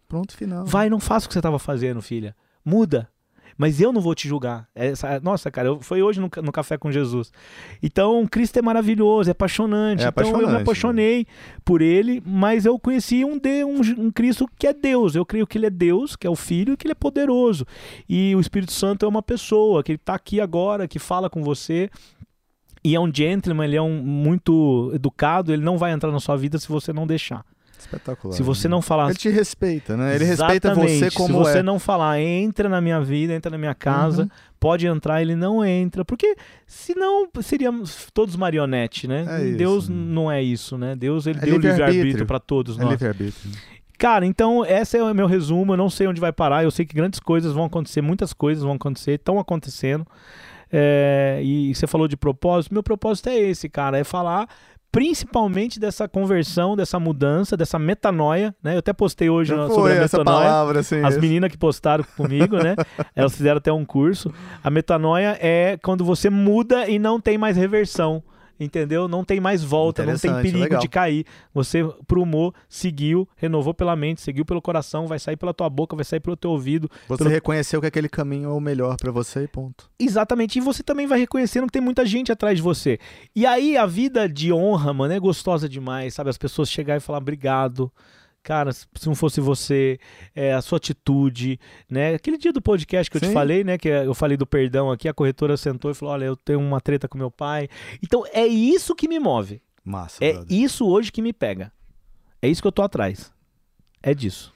Pronto, final. Vai e não faça o que você estava fazendo, filha. Muda. Mas eu não vou te julgar. Essa- nossa, cara, eu- foi hoje no, no Café com Jesus. Então, Cristo é maravilhoso, é apaixonante. É então, eu me apaixonante, apaixonei por ele, mas eu conheci um, de, um, um Cristo que é Deus. Eu creio que ele é Deus, que é o Filho, e que ele é poderoso. E o Espírito Santo é uma pessoa que está aqui agora, que fala com você. E é um gentleman, ele é um muito educado, ele não vai entrar na sua vida se você não deixar. Espetacular. Se você não falar Ele te respeita, né? Ele respeita você como Se você é. não falar, entra na minha vida, entra na minha casa, Uhum. pode entrar, ele não entra. Porque senão seríamos todos marionete, né? É isso. Deus não é isso, né? Deus ele É deu livre-arbítrio. para todos É nós. livre-arbítrio. Cara, então esse é o meu resumo. Eu não sei onde vai parar. Eu sei que grandes coisas vão acontecer, muitas coisas vão acontecer, estão acontecendo. É, e você falou de propósito. Meu propósito é esse, cara, é falar principalmente dessa conversão, dessa mudança, dessa metanoia, né? Eu até postei hoje no- sobre foi a essa metanoia. palavra, assim. As meninas que postaram comigo, né? Elas fizeram até um curso. A metanoia é quando você muda e não tem mais reversão. Entendeu? Não tem mais volta, não tem perigo legal. de cair. Você prumou, seguiu, renovou pela mente, seguiu pelo coração, vai sair pela tua boca, vai sair pelo teu ouvido. Você pelo- reconheceu que aquele caminho é o melhor pra você e ponto. Exatamente. E você também vai reconhecendo que tem muita gente atrás de você. E aí a vida de honra, mano, é gostosa demais, sabe? As pessoas chegarem e falar obrigado. Cara, se não fosse você, é, a sua atitude, né? Aquele dia do podcast que eu te falei, né? Que eu falei do perdão aqui, a corretora sentou e falou: Olha, eu tenho uma treta com meu pai. Então é isso que me move. Massa, É brother. isso hoje que me pega. É isso que eu tô atrás. É disso.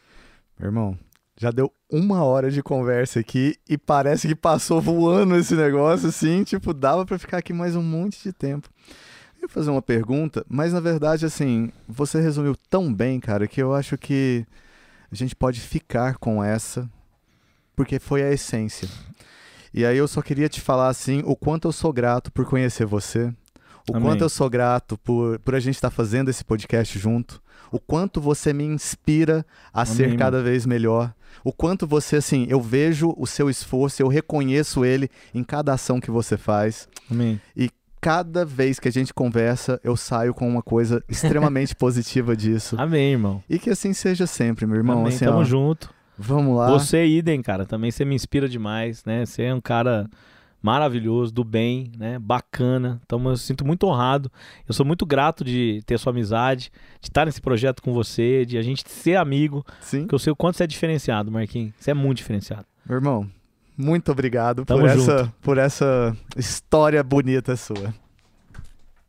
Meu irmão, já deu uma hora de conversa aqui e parece que passou voando esse negócio, assim, tipo, dava pra ficar aqui mais um monte de tempo. Eu ia fazer uma pergunta, mas na verdade, assim, você resumiu tão bem, cara, que eu acho que a gente pode ficar com essa, porque foi a essência. E aí eu só queria te falar, assim, o quanto eu sou grato por conhecer você, o Amém. quanto eu sou grato por, por a gente estar fazendo esse podcast junto, o quanto você me inspira a ser Amém, cada vez melhor, o quanto você, assim, eu vejo o seu esforço, eu reconheço ele em cada ação que você faz. Amém. Cada vez que a gente conversa, eu saio com uma coisa extremamente positiva disso. Amém, irmão. E que assim seja sempre, meu irmão. Amém. Assim, Tamo ó, junto. vamos lá. Você, idem, cara, também você me inspira demais, né? Você é um cara maravilhoso, do bem, né? Bacana. Então eu sinto muito honrado. Eu sou muito grato de ter sua amizade, de estar nesse projeto com você, de a gente ser amigo, Sim, porque eu sei o quanto você é diferenciado, Marquinhos. Você é muito diferenciado. meu irmão. Muito obrigado Tamo por junto. essa, por essa história bonita sua.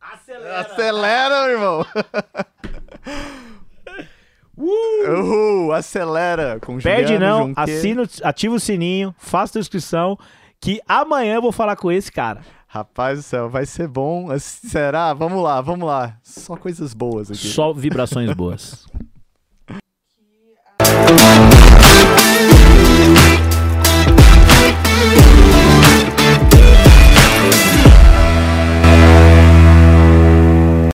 Acelera! Acelera, meu irmão. Uhul, acelera com Perde Juliano não, assina, ativa o sininho, faça a inscrição, que amanhã eu vou falar com esse cara. Rapaz do céu, vai ser bom. Será? Vamos lá, vamos lá. Só coisas boas aqui. Só vibrações boas.